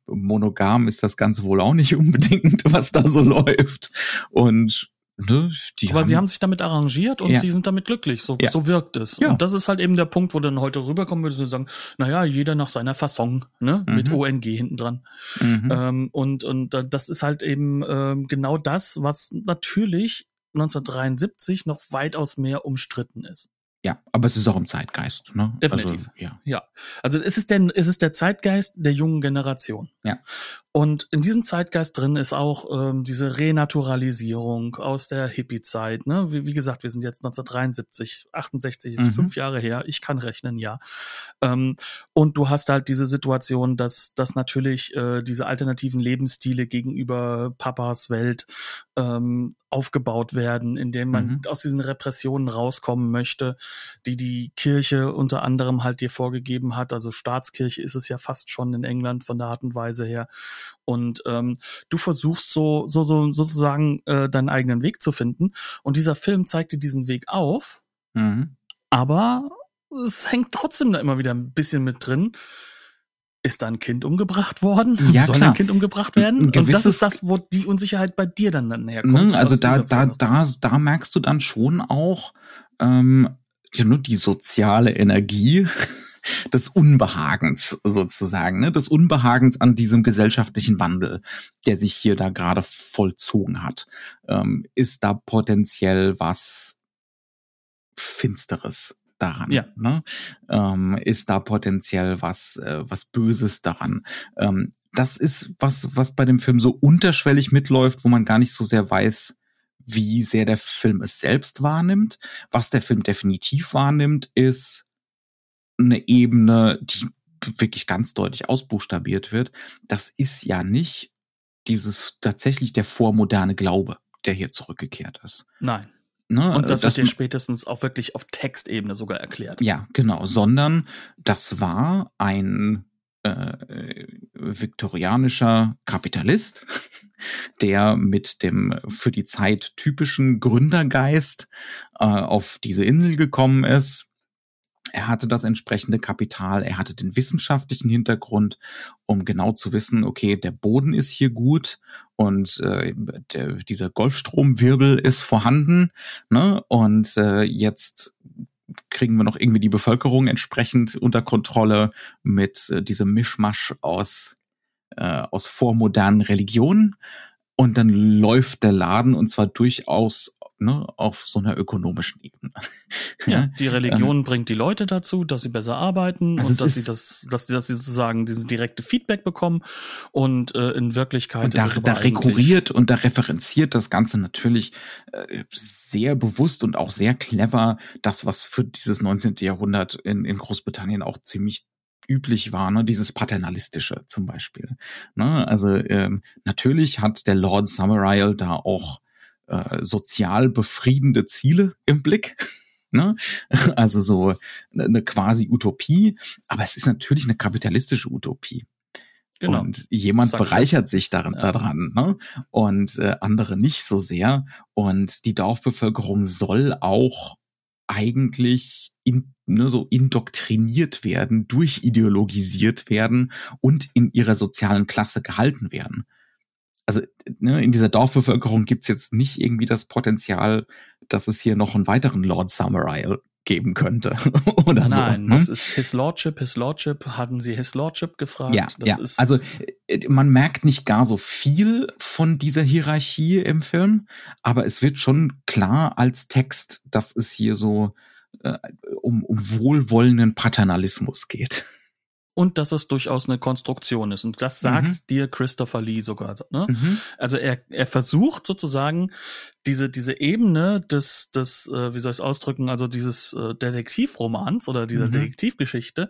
monogam ist das Ganze wohl auch nicht <laughs> unbedingt, was da so läuft. Und ne, die Aber sie haben sich damit arrangiert und Ja. sie sind damit glücklich. So, Ja. so wirkt es. Ja. Und das ist halt eben der Punkt, wo dann heute rüberkommen würde, so sagen, naja, jeder nach seiner Fasson, ne? Mit Mhm. ONG hinten dran. Mhm. Ähm, und, und da- das ist halt eben ähm, genau das, was natürlich 1973 noch weitaus mehr umstritten ist. Ja, aber es ist auch im Zeitgeist, ne? Definitiv. Also, ja. Ja, also es ist der, es ist der Zeitgeist der jungen Generation. Ja. Und in diesem Zeitgeist drin ist auch ähm, diese Renaturalisierung aus der Hippie-Zeit. Ne? Wie, wie gesagt, wir sind jetzt 1973, 68, Mhm. fünf Jahre her. Ich kann rechnen, ja. Ähm, und du hast halt diese Situation, dass, dass natürlich äh, diese alternativen Lebensstile gegenüber Papas Welt ähm, aufgebaut werden, indem man Mhm. aus diesen Repressionen rauskommen möchte, die die Kirche unter anderem halt dir vorgegeben hat. Also Staatskirche ist es ja fast schon in England von der Art und Weise her. Und ähm, du versuchst so, so, so sozusagen äh, deinen eigenen Weg zu finden. Und dieser Film zeigt dir diesen Weg auf, Mhm. aber es hängt trotzdem da immer wieder ein bisschen mit drin. Ist da ein Kind umgebracht worden? Ja, <laughs> Soll klar. ein Kind umgebracht werden? Ein Und das ist das, wo die Unsicherheit bei dir dann, dann herkommt. Ne? Also da, da, da, da merkst du dann schon auch ähm, ja, nur die soziale Energie <laughs> des Unbehagens sozusagen, ne? des Unbehagens an diesem gesellschaftlichen Wandel, der sich hier da gerade vollzogen hat. Ähm, ist da potenziell was Finsteres daran? Ja. Ne? Ähm, ist da potenziell was, äh, was Böses daran? Ähm, das ist was, was bei dem Film so unterschwellig mitläuft, wo man gar nicht so sehr weiß, wie sehr der Film es selbst wahrnimmt. Was der Film definitiv wahrnimmt, ist eine Ebene, die wirklich ganz deutlich ausbuchstabiert wird. Das ist ja nicht dieses tatsächlich der vormoderne Glaube, der hier zurückgekehrt ist. Nein. Ne? Und das, Das- wird dir spätestens auch wirklich auf Textebene sogar erklärt. Ja, genau, sondern das war ein äh, viktorianischer Kapitalist, <laughs> der mit dem für die Zeit typischen Gründergeist äh, auf diese Insel gekommen ist. Er hatte das entsprechende Kapital, er hatte den wissenschaftlichen Hintergrund, um genau zu wissen, okay, der Boden ist hier gut und äh, der, dieser Golfstromwirbel ist vorhanden, ne? Und äh, jetzt kriegen wir noch irgendwie die Bevölkerung entsprechend unter Kontrolle mit äh, diesem Mischmasch aus, äh, aus vormodernen Religionen. Und dann läuft der Laden und zwar durchaus ne, auf so einer ökonomischen Ebene. <laughs> Ja, die Religion bringt die Leute dazu, dass sie besser arbeiten Also und dass sie das, dass sie, dass sie sozusagen dieses direkte Feedback bekommen und äh, in Wirklichkeit Und da, da rekurriert und da referenziert das Ganze natürlich äh, sehr bewusst und auch sehr clever das, was für dieses 19. Jahrhundert in, in Großbritannien auch ziemlich üblich war, ne, dieses paternalistische zum Beispiel. Ne, also ähm, natürlich hat der Lord Summerisle da auch äh, sozial befriedende Ziele im Blick. <laughs> Ne? Also so eine quasi Utopie, aber es ist natürlich eine kapitalistische Utopie. Genau. Und jemand Success. bereichert sich daran, ja. daran ne? und äh, andere nicht so sehr. Und die Dorfbevölkerung soll auch eigentlich in, ne, so indoktriniert werden, durchideologisiert werden und in ihrer sozialen Klasse gehalten werden. Also ne, in dieser Dorfbevölkerung gibt's jetzt nicht irgendwie das Potenzial, dass es hier noch einen weiteren Lord Samurai geben könnte <laughs> oder so. Nein, ne? das ist His Lordship, His Lordship. Haben Sie His Lordship gefragt? Ja, das ja. also äh, man merkt nicht gar so viel von dieser Hierarchie im Film, aber es wird schon klar als Text, dass es hier so äh, um, um wohlwollenden Paternalismus geht und dass es durchaus eine Konstruktion ist. Und das sagt mhm. dir Christopher Lee sogar. Ne? Mhm. Also er, er versucht sozusagen diese, diese Ebene des, des äh, wie soll ich es ausdrücken, also dieses äh, Detektivromans oder dieser mhm. Detektivgeschichte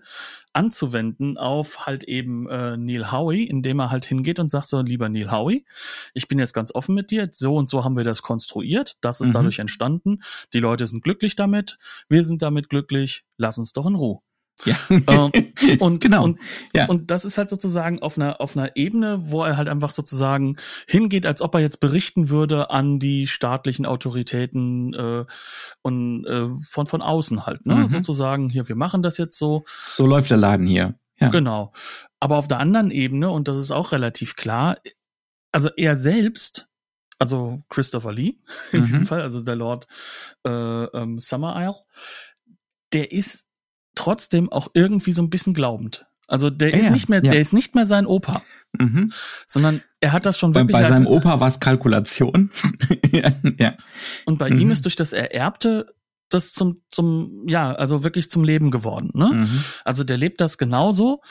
anzuwenden auf halt eben äh, Neil Howie, indem er halt hingeht und sagt so, lieber Neil Howie, ich bin jetzt ganz offen mit dir, so und so haben wir das konstruiert, das ist mhm. dadurch entstanden, die Leute sind glücklich damit, wir sind damit glücklich, lass uns doch in Ruhe. Ja. Ähm, und, <laughs> genau. Und, ja. und das ist halt sozusagen auf einer, auf einer Ebene, wo er halt einfach sozusagen hingeht, als ob er jetzt berichten würde an die staatlichen Autoritäten äh, und äh, von, von außen halt, ne? Mhm. Sozusagen, hier, wir machen das jetzt so. So läuft der Laden hier. Ja. Genau. Aber auf der anderen Ebene, und das ist auch relativ klar, also er selbst also Christopher Lee <laughs> in mhm. diesem Fall, also der Lord äh, ähm, Summer Isle, der ist trotzdem auch irgendwie so ein bisschen glaubend. Also der ja, ist nicht mehr, ja. der ist nicht mehr sein Opa. Mhm. Sondern er hat das schon wirklich. Bei, bei seinem Opa war es Kalkulation. <laughs> ja, ja. Und bei mhm. ihm ist durch das Ererbte das zum, zum, ja, also wirklich zum Leben geworden. Ne? Mhm. Also der lebt das genauso.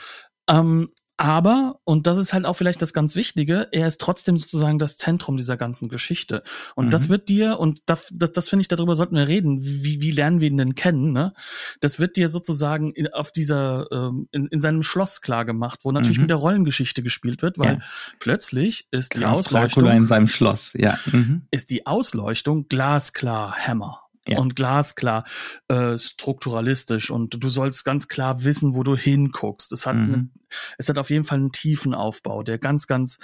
Ähm, aber, und das ist halt auch vielleicht das ganz Wichtige, er ist trotzdem sozusagen das Zentrum dieser ganzen Geschichte. Und mhm. das wird dir, und das, das, das finde ich, darüber sollten wir reden, wie, wie lernen wir ihn denn kennen, ne? Das wird dir sozusagen in, auf dieser, ähm, in, in seinem Schloss klar gemacht, wo natürlich mhm. mit der Rollengeschichte gespielt wird, weil ja. plötzlich ist die Ausleuchtung. in seinem Schloss, ja. Mhm. Ist die Ausleuchtung glasklar Hammer ja. und glasklar äh, strukturalistisch und du sollst ganz klar wissen, wo du hinguckst. Es hat, mhm. eine, es hat auf jeden Fall einen tiefen Aufbau, der ganz, ganz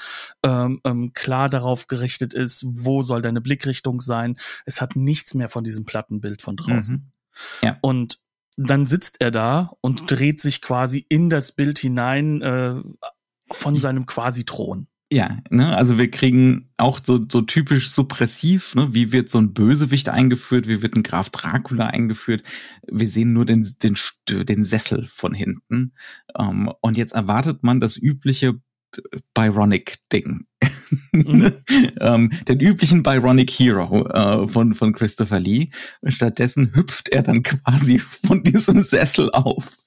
ähm, ähm, klar darauf gerichtet ist, wo soll deine Blickrichtung sein. Es hat nichts mehr von diesem Plattenbild von draußen. Mhm. Ja. Und dann sitzt er da und dreht sich quasi in das Bild hinein äh, von seinem Quasi-Thron. Ja, ne, also wir kriegen auch so, so typisch suppressiv, ne, wie wird so ein Bösewicht eingeführt, wie wird ein Graf Dracula eingeführt. Wir sehen nur den, den, den Sessel von hinten. Um, ähm, und jetzt erwartet man das übliche Byronic-Ding. Mhm. <laughs> ähm, den üblichen Byronic Hero äh, von, von Christopher Lee. Stattdessen hüpft er dann quasi von diesem Sessel auf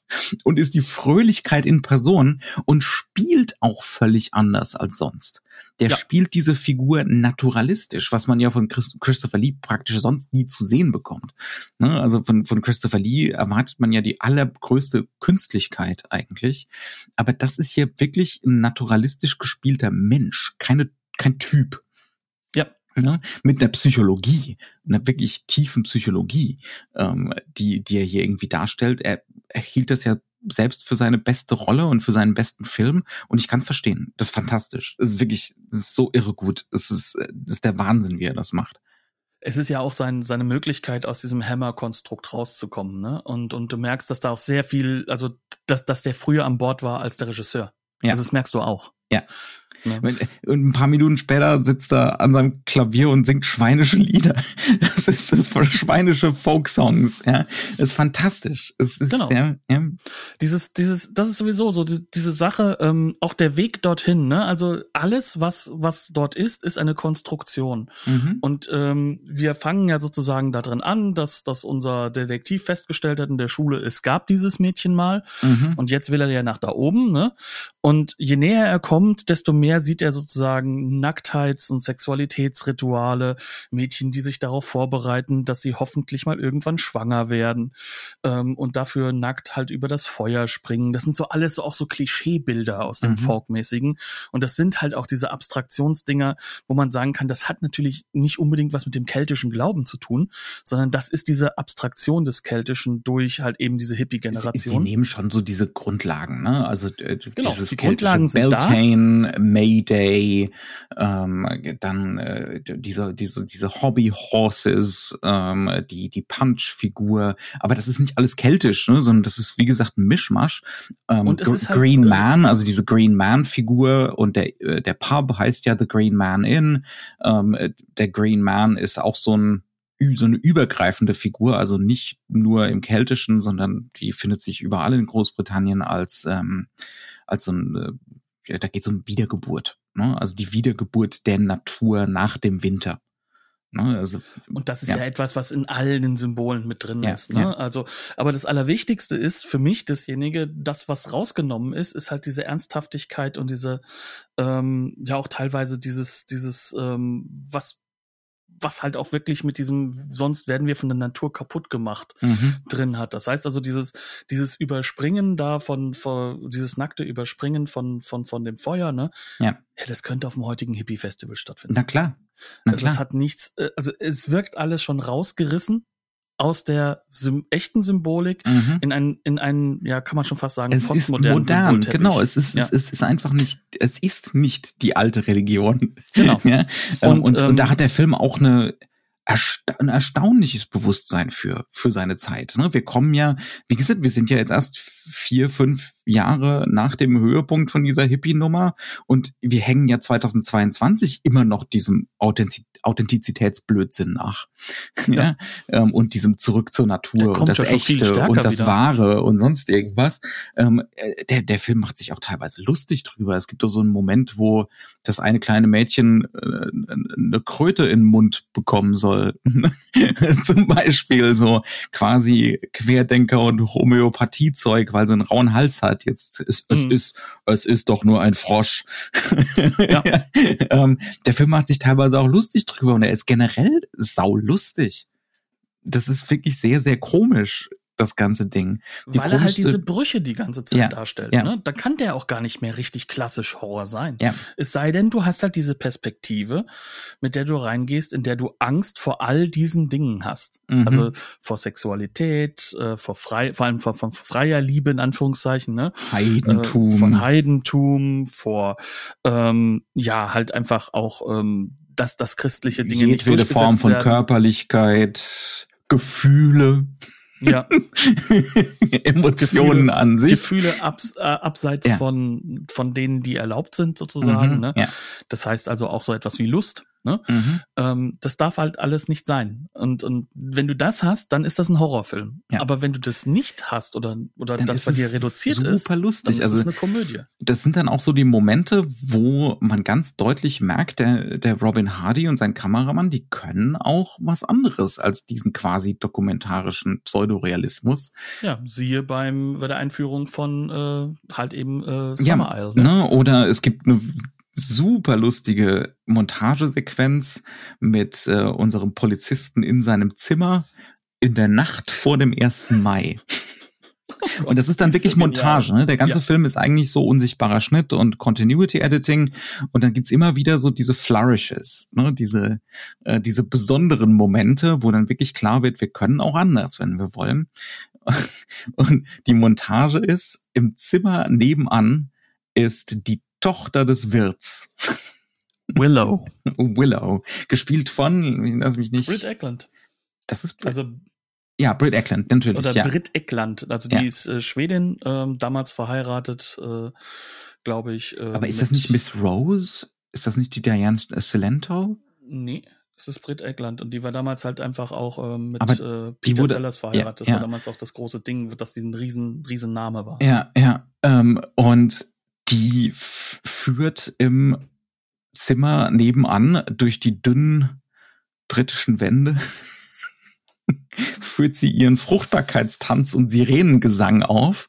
und ist die Fröhlichkeit in Person und spielt auch völlig anders als sonst. Der ja. spielt diese Figur naturalistisch, was man ja von Christ Christopher Lee praktisch sonst nie zu sehen bekommt. Ne? Also von, von Christopher Lee erwartet man ja die allergrößte Künstlichkeit eigentlich. Aber das ist hier wirklich ein naturalistisch gespielter Mensch, keine, kein Typ. Ne? Mit einer Psychologie, einer wirklich tiefen Psychologie, ähm, die, die er hier irgendwie darstellt. Er, er hielt das ja selbst für seine beste Rolle und für seinen besten Film. Und ich kann es verstehen. Das ist fantastisch. Es ist wirklich, es ist so irre gut. Es ist, es ist der Wahnsinn, wie er das macht. Es ist ja auch sein, seine Möglichkeit, aus diesem Hammer-Konstrukt rauszukommen, ne? Und, und du merkst, dass da auch sehr viel, also, dass, dass der früher an Bord war als der Regisseur. Ja. Also das merkst du auch. Ja. Ne? Und ein paar Minuten später sitzt er an seinem Klavier und singt schweinische Lieder. <laughs> Das ist so schweinische Folksongs. Ja, das ist fantastisch. Es ist genau. Ja, ja. Dieses, dieses, das ist sowieso so die, diese Sache. Ähm, auch der Weg dorthin. Ne? Also alles, was was dort ist, ist eine Konstruktion. Mhm. Und ähm, wir fangen ja sozusagen da drin an, dass dass unser Detektiv festgestellt hat in der Schule, es gab dieses Mädchen mal. Mhm. Und jetzt will er ja nach da oben. Ne? Und je näher er kommt, desto mehr mehr sieht er sozusagen Nacktheits- und Sexualitätsrituale, Mädchen, die sich darauf vorbereiten, dass sie hoffentlich mal irgendwann schwanger werden ähm, und dafür nackt halt über das Feuer springen. Das sind so alles so auch so Klischeebilder aus dem mhm. Folkmäßigen. Und das sind halt auch diese Abstraktionsdinger, wo man sagen kann, das hat natürlich nicht unbedingt was mit dem keltischen Glauben zu tun, sondern das ist diese Abstraktion des Keltischen durch halt eben diese Hippie-Generation. Sie, sie nehmen schon so diese Grundlagen, ne? Also äh, genau, dieses die Grundlagen sind Beltane, da. Mayday, ähm, dann äh, diese diese diese Hobby Horses, ähm, die die Punch-Figur. Aber das ist nicht alles keltisch, ne? Sondern das ist wie gesagt ein Mischmasch. Ähm, und ist halt Green Man, also diese Green Man-Figur und der äh, der Pub heißt ja The Green Man Inn. Ähm, der Green Man ist auch so ein so eine übergreifende Figur, also nicht nur im Keltischen, sondern die findet sich überall in Großbritannien als ähm, als so ein, äh, da geht es um Wiedergeburt, ne? also die Wiedergeburt der Natur nach dem Winter. Ne? Also, und das ist ja. ja. etwas, was in allen Symbolen mit drin ja, ist. Ne? Ja. Also, aber das Allerwichtigste ist für mich dasjenige, das, was rausgenommen ist, ist halt diese Ernsthaftigkeit und diese, ähm, ja auch teilweise dieses, dieses, ähm, was was halt auch wirklich mit diesem, sonst werden wir von der Natur kaputt gemacht mhm. drin hat. Das heißt also, dieses, dieses Überspringen da von, von, dieses nackte Überspringen von, von, von dem Feuer, ne? Ja. ja das könnte auf dem heutigen Hippie-Festival stattfinden. Na klar. Na also klar. es hat nichts, äh, also es wirkt alles schon rausgerissen aus der Sym echten Symbolik mhm. in einen, in einen, ja, kann man schon fast sagen, es postmodernen ist modern, genau. Es ist, ja. es, ist, ist einfach nicht, es ist nicht die alte Religion. Genau. <laughs> ja? Ähm, und, und, ähm, und da hat der Film auch eine, ersta ein erstaunliches Bewusstsein für, für seine Zeit. Ne? Wir kommen ja, wie gesagt, wir sind ja jetzt erst vier, fünf Jahre nach dem Höhepunkt von dieser Hippie-Nummer und wir hängen ja 2022 immer noch diesem Authentiz Authentizitätsblödsinn nach. Ja. ja? Ähm, und diesem Zurück zur Natur und das ja Echte und das wieder. Wahre und sonst irgendwas. Ähm, äh, der, der Film macht sich auch teilweise lustig drüber. Es gibt doch so einen Moment, wo das eine kleine Mädchen äh, eine Kröte in den Mund bekommen soll. <laughs> Zum Beispiel so quasi Querdenker und Homöopathiezeug, weil sie einen rauen Hals hat. Jetzt ist es mhm. ist es ist doch nur ein Frosch. Ja. <laughs> ähm, der Film macht sich teilweise auch lustig drüber und er ist generell saulustig. Das ist wirklich sehr sehr komisch das ganze Ding. Die Weil er halt diese Brüche die ganze Zeit ja, darstellt. Ja. Ne? Da kann der auch gar nicht mehr richtig klassisch Horror sein. Ja. Es sei denn, du hast halt diese Perspektive, mit der du reingehst, in der du Angst vor all diesen Dingen hast. Mhm. Also vor Sexualität, äh, vor frei, vor allem vor, vor freier Liebe in Anführungszeichen, ne? Heidentum. Äh, von Heidentum, vor ähm, ja halt einfach auch ähm, dass das christliche Dinge Jedwede nicht Form von werden. Körperlichkeit, Gefühle. Ja. <laughs> Emotionen Gefühle, an sich. Gefühle abs, äh, abseits ja. von, von denen, die erlaubt sind, sozusagen. Mhm, ne? ja. Das heißt also auch so etwas wie Lust. Ne? Mhm. Ähm, das darf halt alles nicht sein. Und, und wenn du das hast, dann ist das ein Horrorfilm. Ja. Aber wenn du das nicht hast oder, oder dann das bei dir reduziert super ist, lustig. dann ist also, es eine Komödie. Das sind dann auch so die Momente, wo man ganz deutlich merkt, der, der Robin Hardy und sein Kameramann, die können auch was anderes als diesen quasi dokumentarischen Pseudorealismus. Ja, siehe beim bei der Einführung von äh, halt eben äh, Summer ja, Isle. Ne? Ne? Oder es gibt eine super lustige Montagesequenz mit äh, unserem Polizisten in seinem Zimmer in der Nacht vor dem 1. Mai. <laughs> Und das ist dann wirklich Montage. Ne? Der ganze ja. Film ist eigentlich so unsichtbarer Schnitt und Continuity Editing. Und dann gibt's immer wieder so diese Flourishes, ne? diese, äh, diese besonderen Momente, wo dann wirklich klar wird, wir können auch anders, wenn wir wollen. <laughs> Und die Montage ist, im Zimmer nebenan ist die Tochter des Wirts. Willow. <laughs> Willow. Gespielt von, lass mich nicht. Britt Eckland. Das ist Brit. Also, ja, Britt Eckland, natürlich. Oder ja. Britt Eckland. Also die ja. ist äh, Schwedin, ähm, damals verheiratet, äh, glaube ich. Äh, Aber ist das nicht Miss Rose? Ist das nicht die Diane Salento? Nee. Das ist Britt Eckland und die war damals halt einfach auch ähm, mit äh, Peter wurde, Sellers verheiratet. Ja, das war damals auch das große Ding, dass die ein riesen, riesen Name war. Ja, ja. Ähm, und die führt im Zimmer nebenan durch die dünnen britischen Wände, <laughs> führt sie ihren Fruchtbarkeitstanz und Sirenengesang auf.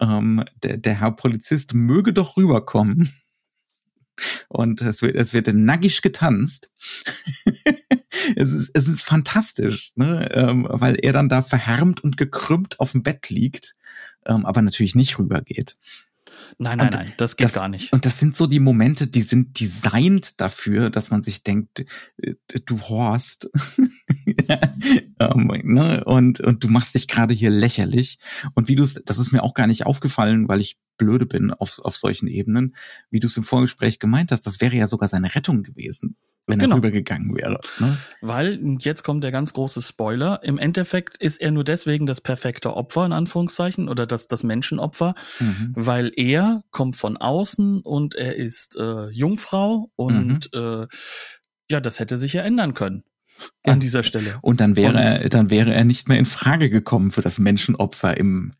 Ähm, der, der Herr Polizist möge doch rüberkommen. Und es wird, es wird nackig getanzt. <laughs> es, ist, es ist fantastisch, ne? ähm, weil er dann da verhärmt und gekrümmt auf dem Bett liegt, ähm, aber natürlich nicht rübergeht. Nein, nein, Und nein, das geht das, gar nicht. Und das sind so die Momente, die sind designt dafür, dass man sich denkt, äh, du Horst. <laughs> ähm, ne? und, und du machst dich gerade hier lächerlich. Und wie du es, das ist mir auch gar nicht aufgefallen, weil ich blöde bin auf, auf solchen Ebenen, wie du es im Vorgespräch gemeint hast, das wäre ja sogar seine Rettung gewesen, wenn Genau. er rübergegangen wäre. Ne? Weil, und jetzt kommt der ganz große Spoiler, im Endeffekt ist er nur deswegen das perfekte Opfer, in Anführungszeichen, oder das, das Menschenopfer, Mhm. weil er kommt von außen und er ist äh, Jungfrau und äh, ja, das hätte sich ja ändern können. An dieser Stelle. Und dann wäre Und- er, dann wäre er nicht mehr in Frage gekommen für das Menschenopfer im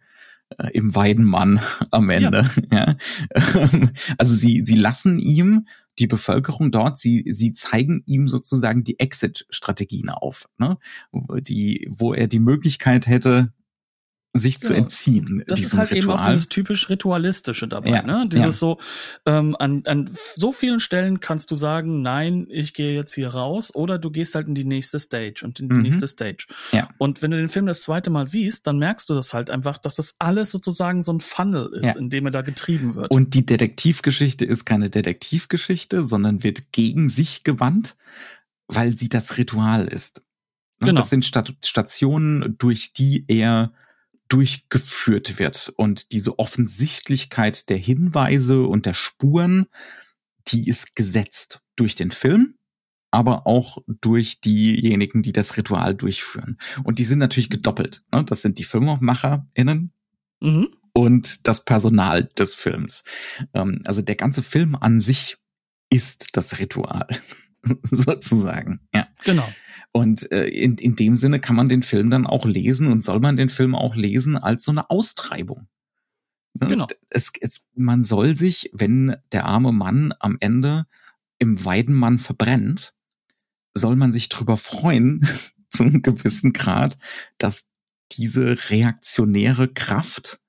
äh, im Weidenmann am Ende. Ja. Ähm, Also sie sie lassen ihm die Bevölkerung dort, sie sie zeigen ihm sozusagen die Exit-Strategien auf, ne? Die wo er die Möglichkeit hätte sich zu Ja. entziehen Das ist halt eben auch Ritual. dieses typisch Ritualistische dabei, Ja, ne? Dieses ja. so, ähm, an, an so vielen Stellen kannst du sagen, nein, ich gehe jetzt hier raus, oder du gehst halt in die nächste Stage und in die Mhm. nächste Stage. Ja. Und wenn du den Film das zweite Mal siehst, dann merkst du das halt einfach, dass das alles sozusagen so ein Funnel ist, in dem er da getrieben wird. Und die Detektivgeschichte ist keine Detektivgeschichte, sondern wird gegen sich gewandt, weil sie das Ritual ist. Und Genau. Das sind Stat Stationen, durch die er durchgeführt wird. Und diese Offensichtlichkeit der Hinweise und der Spuren, die ist gesetzt durch den Film, aber auch durch diejenigen, die das Ritual durchführen. Und die sind natürlich gedoppelt. Ne? Das sind die FilmemacherInnen, mhm. und das Personal des Films. Ähm, also der ganze Film an sich ist das Ritual, <laughs> sozusagen. Ja. Genau. Und äh, in, in dem Sinne kann man den Film dann auch lesen und soll man den Film auch lesen als so eine Austreibung. Ne? Genau. Es, es, man soll sich, wenn der arme Mann am Ende im Weidenmann verbrennt, soll man sich drüber freuen, <laughs> zu einem gewissen Grad, dass diese reaktionäre Kraft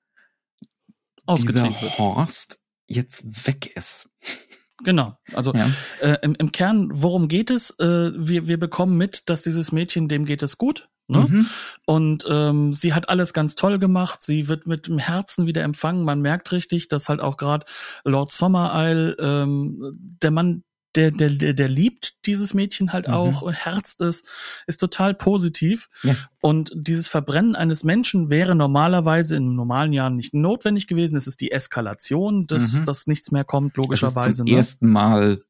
dieser. Horst jetzt weg ist. Genau. Also Ja. äh, im, im Kern, worum geht es? Äh, wir, wir bekommen mit, dass dieses Mädchen, dem geht es gut. Ne? Mhm. Und ähm, sie hat alles ganz toll gemacht. Sie wird mit dem Herzen wieder empfangen. Man merkt richtig, dass halt auch gerade Lord Sommerisle, ähm, der Mann, der, der, der, der liebt dieses Mädchen halt Mhm. auch und herzt es, ist total positiv. Ja. Und dieses Verbrennen eines Menschen wäre normalerweise in normalen Jahren nicht notwendig gewesen. Es ist die Eskalation, dass, Mhm. dass nichts mehr kommt, Es ist logischerweise. zum ne? ersten Mal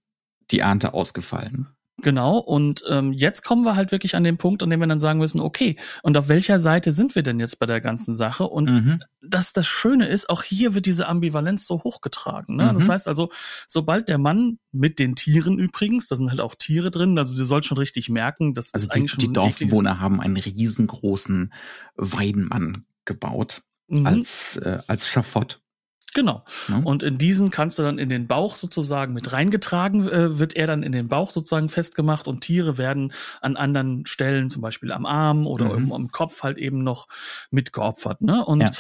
die Ernte ausgefallen. Genau, und ähm, jetzt kommen wir halt wirklich an den Punkt, an dem wir dann sagen müssen, okay, und auf welcher Seite sind wir denn jetzt bei der ganzen Sache? Und Mhm. das das Schöne ist, auch hier wird diese Ambivalenz so hochgetragen. Ne? Mhm. Das heißt also, sobald der Mann mit den Tieren übrigens, da sind halt auch Tiere drin, also du sollst schon richtig merken, das Also ist die, eigentlich schon die Dorfbewohner haben einen riesengroßen Weidenmann gebaut Mhm, als, äh, als Schafott. Genau. Ne? Und in diesen kannst du dann in den Bauch sozusagen mit reingetragen, äh, wird er dann in den Bauch sozusagen festgemacht und Tiere werden an anderen Stellen, zum Beispiel am Arm oder Mhm. am Kopf halt eben noch mitgeopfert. Ne? Und Ja.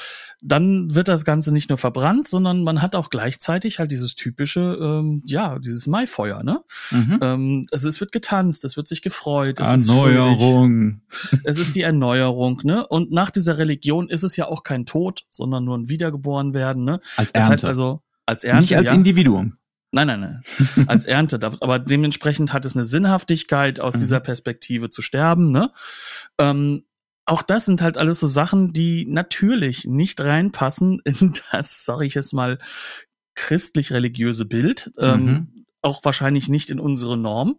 dann wird das Ganze nicht nur verbrannt, sondern man hat auch gleichzeitig halt dieses typische, ähm, ja, dieses Maifeuer. Ne? Mhm. Ähm, also es wird getanzt, es wird sich gefreut. Es ist fröhlich. Erneuerung. Es ist die Erneuerung, ne? Und nach dieser Religion ist es ja auch kein Tod, sondern nur ein Wiedergeboren werden, ne? Als Das Ernte. heißt also als Ernte. Nicht als ja. Individuum. Nein, nein, nein. <laughs> Als Ernte. Aber dementsprechend hat es eine Sinnhaftigkeit, aus Mhm. dieser Perspektive zu sterben, ne? Ähm, auch das sind halt alles so Sachen, die natürlich nicht reinpassen in das, sag ich jetzt mal, christlich-religiöse Bild. Ähm, Mhm. auch wahrscheinlich nicht in unsere Norm.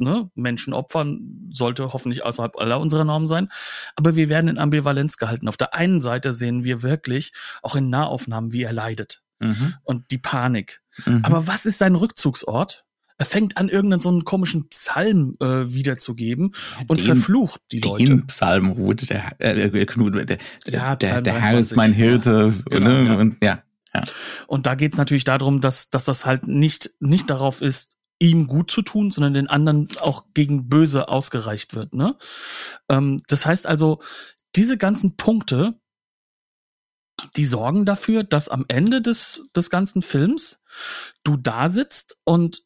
Ne? Menschen opfern sollte hoffentlich außerhalb aller unserer Normen sein. Aber wir werden in Ambivalenz gehalten. Auf der einen Seite sehen wir wirklich auch in Nahaufnahmen, wie er leidet Mhm. und die Panik. Mhm. Aber was ist sein Rückzugsort? Er fängt an, irgendeinen so einen komischen Psalm äh, wiederzugeben und Den- verflucht die Leute. Den Psalmhut, der, äh, der Knut, der, Ja, der, Psalm der Herr ist 23, mein Hirte, Genau, ne? ja. Und ja. Und da geht es natürlich darum, dass, dass das halt nicht, nicht darauf ist, ihm gut zu tun, sondern den anderen auch gegen böse ausgereicht wird. Ne? Ähm, das heißt also, diese ganzen Punkte die sorgen dafür, dass am Ende des, des ganzen Films du da sitzt und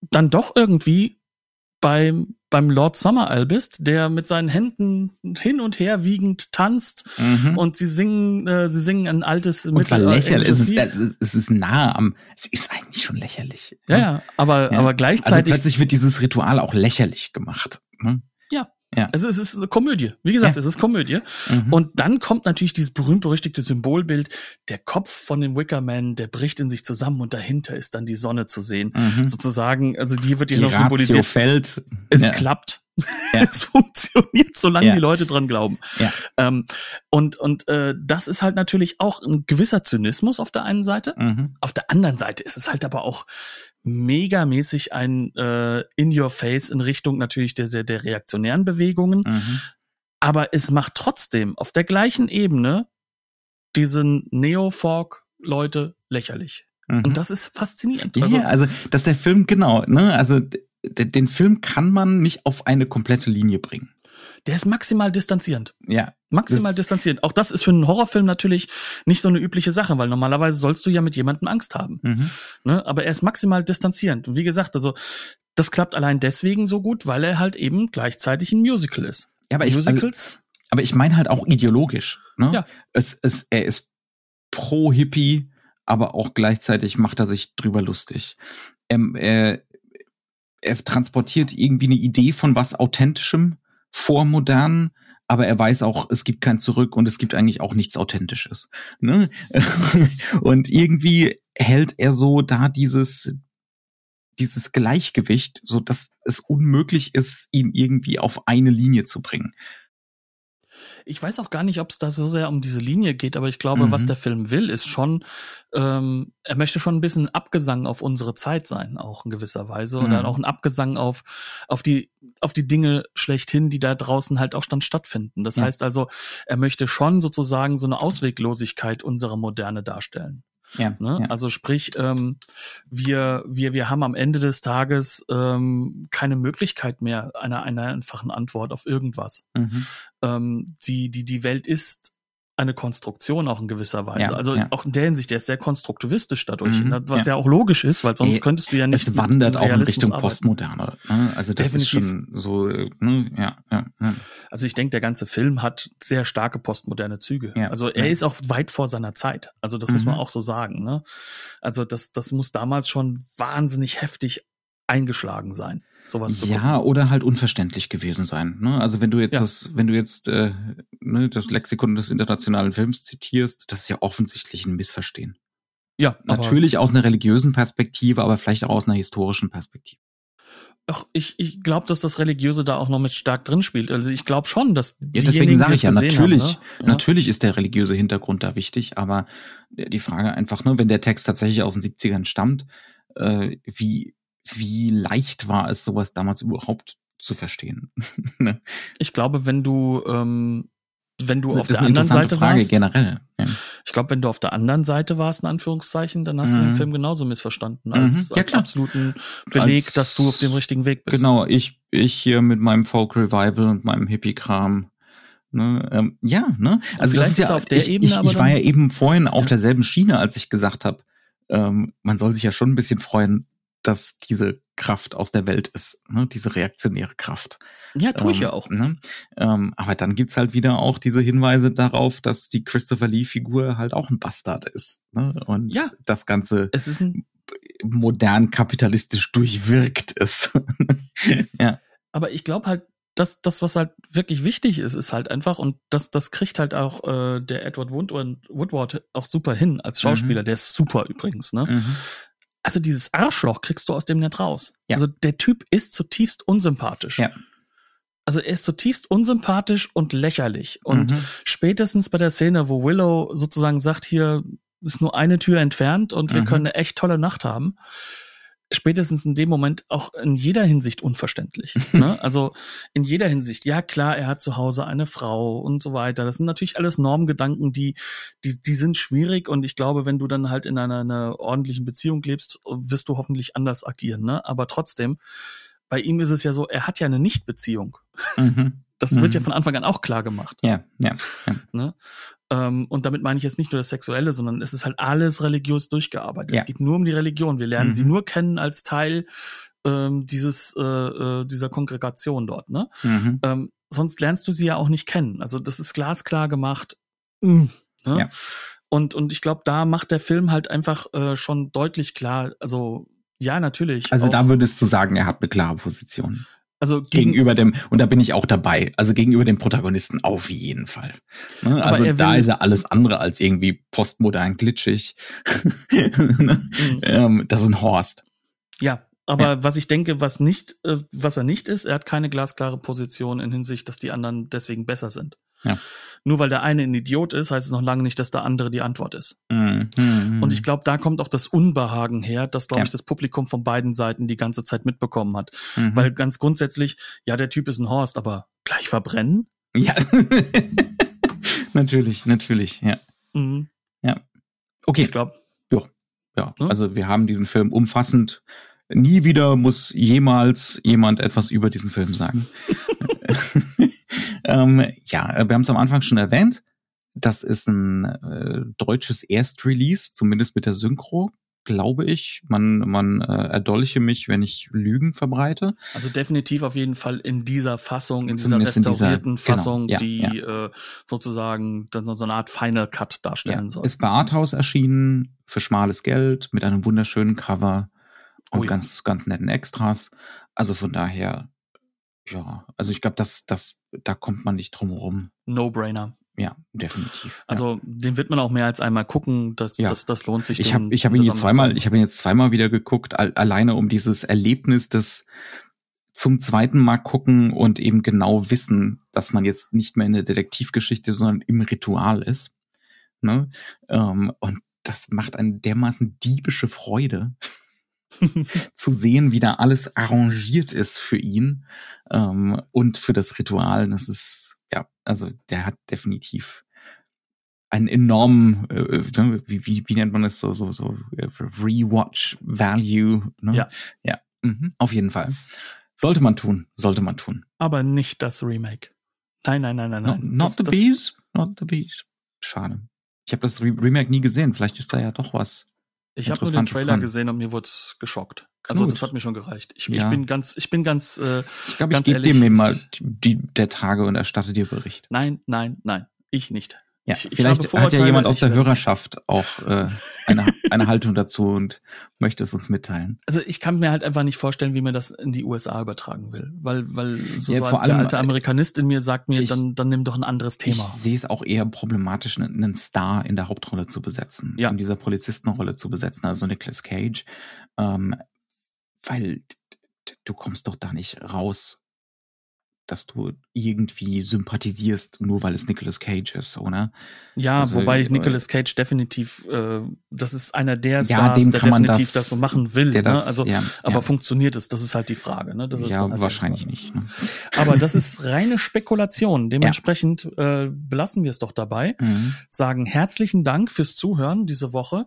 dann doch irgendwie beim, beim Lord Summerisle bist, der mit seinen Händen hin und her wiegend tanzt Mhm. und sie singen, äh, sie singen ein altes Und äh, lächerlich. Es ist, es, ist, es ist nah am. Es ist eigentlich schon lächerlich. ja, ja, aber, Ja. aber Also gleichzeitig, plötzlich wird dieses Ritual auch lächerlich gemacht. Ne? Es ist, es ist eine Komödie. Wie gesagt, Ja. es ist Komödie. Mhm. Und dann kommt natürlich dieses berühmt-berüchtigte Symbolbild, der Kopf von dem Wickerman, der bricht in sich zusammen und dahinter ist dann die Sonne zu sehen. Mhm. Sozusagen, also die wird hier Die noch Ratio symbolisiert. fällt. Es ja. klappt. Ja. <laughs> Es funktioniert, solange Ja. die Leute dran glauben. Ja. Ähm, und und äh, das ist halt natürlich auch ein gewisser Zynismus auf der einen Seite. Mhm. Auf der anderen Seite ist es halt aber auch megamäßig ein äh, in your face in Richtung natürlich der, der, der reaktionären Bewegungen. Mhm. Aber es macht trotzdem auf der gleichen Ebene diesen Neo-Folk-Leute lächerlich. Mhm. Und das ist faszinierend. Ja, Also, ja, also dass der Film genau, ne, also den Film kann man nicht auf eine komplette Linie bringen. Der ist maximal distanzierend. Ja, Maximal distanzierend. Auch das ist für einen Horrorfilm natürlich nicht so eine übliche Sache, weil normalerweise sollst du ja mit jemandem Angst haben. mhm. Ne? Aber er ist maximal distanzierend. Und wie gesagt, also das klappt allein deswegen so gut, weil er halt eben gleichzeitig ein Musical ist. ja aber ich, Musicals? aber ich meine halt auch ideologisch. Ne? Ja. Es, es, er ist pro Hippie, aber auch gleichzeitig macht er sich drüber lustig. Ähm, er, er transportiert irgendwie eine Idee von was Authentischem vor Modernen, aber er weiß auch, es gibt kein Zurück und es gibt eigentlich auch nichts Authentisches. Ne? <laughs> und irgendwie hält er so da dieses dieses Gleichgewicht, so dass es unmöglich ist, ihn irgendwie auf eine Linie zu bringen. Ich weiß auch gar nicht, ob es da so sehr um diese Linie geht, aber ich glaube, Mhm. was der Film will, ist schon, ähm, er möchte schon ein bisschen Abgesang auf unsere Zeit sein, auch in gewisser Weise. Oder Mhm. auch ein Abgesang auf, auf die, auf die Dinge schlechthin, die da draußen halt auch dann stattfinden. Das Ja. heißt also, er möchte schon sozusagen so eine Ausweglosigkeit unserer Moderne darstellen. Ja, Ne? ja. Also sprich, ähm, wir, wir, wir haben am Ende des Tages ähm, keine Möglichkeit mehr einer, einer einfachen Antwort auf irgendwas Mhm. ähm, die, die, die Welt ist eine Konstruktion auch in gewisser Weise. Ja, also ja. auch in der Hinsicht, der ist sehr konstruktivistisch dadurch, Mhm, ne, was ja. ja. auch logisch ist, weil sonst könntest du ja nicht. Es wandert auch in Richtung arbeiten. Postmoderne. Ne? Also das Definitiv. ist schon so, äh, ne? ja, ja. Also ich denke, der ganze Film hat sehr starke postmoderne Züge. Also er ist auch weit vor seiner Zeit. Also das muss Mhm. man auch so sagen. Ne? Also das, das muss damals schon wahnsinnig heftig eingeschlagen sein, sowas zu gucken. Ja, oder halt unverständlich gewesen sein. Ne? Also wenn du jetzt Ja. das, wenn du jetzt äh, ne, das Lexikon des internationalen Films zitierst, das ist ja offensichtlich ein Missverstehen. Ja, Natürlich aus einer religiösen Perspektive, aber vielleicht auch aus einer historischen Perspektive. Ach, ich, ich glaube, dass das Religiöse da auch noch mit stark drin spielt. Also ich glaube schon, dass Ja, deswegen sage die ich ja, natürlich, haben, ne? ja. natürlich ist der religiöse Hintergrund da wichtig, aber die Frage einfach, ne, wenn der Text tatsächlich aus den 70ern stammt, äh, wie, wie leicht war es, sowas damals überhaupt zu verstehen? <laughs> ne? Ich glaube, wenn du, ähm, wenn du das auf der anderen Seite Frage warst, generell. Ja. ich glaube, wenn du auf der anderen Seite warst, in Anführungszeichen, dann hast du Mhm. den Film genauso missverstanden Mhm. als, Ja, als absoluten Beleg, Als- dass du auf dem richtigen Weg bist. Genau, ich, ich hier mit meinem Folk Revival und meinem Hippie-Kram. Ne, ähm, ja, ne? Also das ist ja, auf der ich, Ebene ich, aber ich war ja eben vorhin auf Ja. derselben Schiene, als ich gesagt habe, ähm, man soll sich ja schon ein bisschen freuen, dass diese Kraft aus der Welt ist, ne? diese reaktionäre Kraft. Ja, tue ich Ähm, ja auch. Ne? Ähm, aber dann gibt's halt wieder auch diese Hinweise darauf, dass die Christopher Lee-Figur halt auch ein Bastard ist. Ne? Und Ja. das Ganze Es ist ein, modern kapitalistisch durchwirkt ist. <laughs> ja. aber ich glaube halt, das, das, was halt wirklich wichtig ist, ist halt einfach, und das, das kriegt halt auch äh, der Edward Woodward, Woodward auch super hin als Schauspieler. Der ist super übrigens, ne? Mhm. Also dieses Arschloch kriegst du aus dem nicht raus. Ja. Also der Typ ist zutiefst unsympathisch. Ja. Also er ist zutiefst unsympathisch und lächerlich. Und Mhm. spätestens bei der Szene, wo Willow sozusagen sagt, hier ist nur eine Tür entfernt und wir Mhm. können eine echt tolle Nacht haben, spätestens in dem Moment auch in jeder Hinsicht unverständlich. <laughs> ne? Also in jeder Hinsicht. Ja klar, er hat zu Hause eine Frau und so weiter. Das sind natürlich alles Normgedanken, die, die, die sind schwierig und ich glaube, wenn du dann halt in einer, einer ordentlichen Beziehung lebst, wirst du hoffentlich anders agieren. Ne? Aber trotzdem, bei ihm ist es ja so, er hat ja eine Nichtbeziehung. Mhm. Das wird ja Mhm. von Anfang an auch klar gemacht. Ja, ja, ja. Ne? Ähm, und damit meine ich jetzt nicht nur das Sexuelle, sondern es ist halt alles religiös durchgearbeitet. Ja. Es geht nur um die Religion. Wir lernen Mhm. sie nur kennen als Teil ähm, dieses äh, äh, dieser Kongregation dort. Ne? Mhm. Ähm, sonst lernst du sie ja auch nicht kennen. Also das ist glasklar gemacht. Mm, ne? Ja. Und und ich glaube, da macht der Film halt einfach äh, schon deutlich klar. Also ja, natürlich. Also auch, da würdest du sagen, er hat eine klare Position. Also gegen, Gegenüber dem, und da bin ich auch dabei, also gegenüber dem Protagonisten auf jeden Fall. Ne? Also da ist er alles andere als irgendwie postmodern glitschig. <laughs> Ne? Mhm. ähm, das ist ein Horst. Ja, aber was ich denke, was nicht, äh, was er nicht ist, er hat keine glasklare Position in Hinsicht, dass die anderen deswegen besser sind. Ja. Nur weil der eine ein Idiot ist, heißt es noch lange nicht, dass der andere die Antwort ist. Mhm. Mhm. Und ich glaube, da kommt auch das Unbehagen her, das, glaube Ja. ich, das Publikum von beiden Seiten die ganze Zeit mitbekommen hat. Mhm. Weil ganz grundsätzlich, ja, der Typ ist ein Horst, aber gleich verbrennen? ja. <laughs> natürlich, natürlich, ja. Mhm. Okay, Ich glaube, ja. Ne? Also wir haben diesen Film umfassend. Nie wieder muss jemals jemand etwas über diesen Film sagen. <laughs> ähm, ja, wir haben es am Anfang schon erwähnt. Das ist ein äh, deutsches Erstrelease, zumindest mit der Synchro, glaube ich. Man, man äh, erdolche mich, wenn ich Lügen verbreite. also definitiv auf jeden Fall in dieser Fassung, in dieser Zumindest in dieser- restaurierten genau, Fassung, ja, die Äh, sozusagen dann so eine Art Final Cut darstellen soll. Ist bei Arthouse erschienen, für schmales Geld, mit einem wunderschönen Cover und Oh ja. ganz, ganz netten Extras. Also von daher, ja, also ich glaube, das, das, da kommt man nicht drum herum. No-Brainer. Ja, definitiv. Also den wird man auch mehr als einmal gucken. Das, Ja. das, das lohnt sich. ja. ich habe ich hab ihn jetzt zweimal, ich habe ihn jetzt zweimal wieder geguckt, al alleine um dieses Erlebnis des zum zweiten Mal gucken und eben genau wissen, dass man jetzt nicht mehr in der Detektivgeschichte, sondern im Ritual ist. Ne? Ähm, und das macht eine dermaßen diebische Freude, <laughs> zu sehen, wie da alles arrangiert ist für ihn ähm, und für das Ritual. Das ist, ja, also der hat definitiv einen enormen, äh, ne, wie, wie, wie nennt man das so, so, so äh, Rewatch Value. Ne? Ja. Ja, mhm, auf jeden Fall. Sollte man tun, sollte man tun. Aber nicht das Remake. Nein, nein, nein, nein, No, nein. not das, the das, Bees, not the Bees. Schade. Ich habe das Re Remake nie gesehen. Vielleicht ist da ja doch was. Ich habe nur den Trailer dran. gesehen und mir wurde geschockt. Also Gut. das hat mir schon gereicht. Ich, ich Ja. bin ganz, ich bin ganz, äh, Ich glaube, ich Ganz gebe dem mal ich- die, der Tage und erstatte dir Bericht. nein, nein, nein, ich nicht. Ja, Ich- ich vielleicht habe hat ja jemand aus ich der Hörerschaft auch äh, eine, <laughs> eine Haltung dazu und möchte es uns mitteilen. Also ich kann mir halt einfach nicht vorstellen, wie man das in die USA übertragen will. Weil, weil so, Ja, so vor als der allem, alte äh, Amerikanist in mir sagt mir, ich- dann, dann nimm doch ein anderes Thema. Ich sehe es auch eher problematisch, einen einen Star in der Hauptrolle zu besetzen, Ja. in dieser Polizistenrolle zu besetzen, also Nicolas Cage, ähm, weil du kommst doch da nicht raus, dass du irgendwie sympathisierst, nur weil es Nicolas Cage ist, oder? Ja, Also, wobei äh, ich Nicolas Cage definitiv, äh, das ist einer der Ja, Stars, dem der definitiv das- das, so machen will. Ne? das, Also, ja, aber ja, funktioniert es? Das ist halt die Frage. Ne? Das ist ja halt wahrscheinlich nicht. Ne? Aber das ist reine Spekulation. <laughs> Dementsprechend äh, belassen wir es doch dabei. Mhm. Sagen herzlichen Dank fürs Zuhören diese Woche.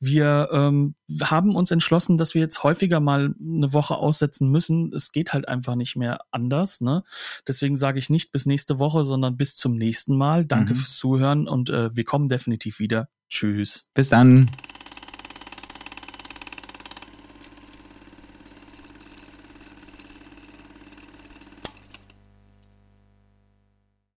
Wir ähm, haben uns entschlossen, dass wir jetzt häufiger mal eine Woche aussetzen müssen. Es geht halt einfach nicht mehr anders. Ne? Deswegen sage ich nicht bis nächste Woche, sondern bis zum nächsten Mal. Danke Mhm. fürs Zuhören und äh, wir kommen definitiv wieder. Tschüss. Bis dann.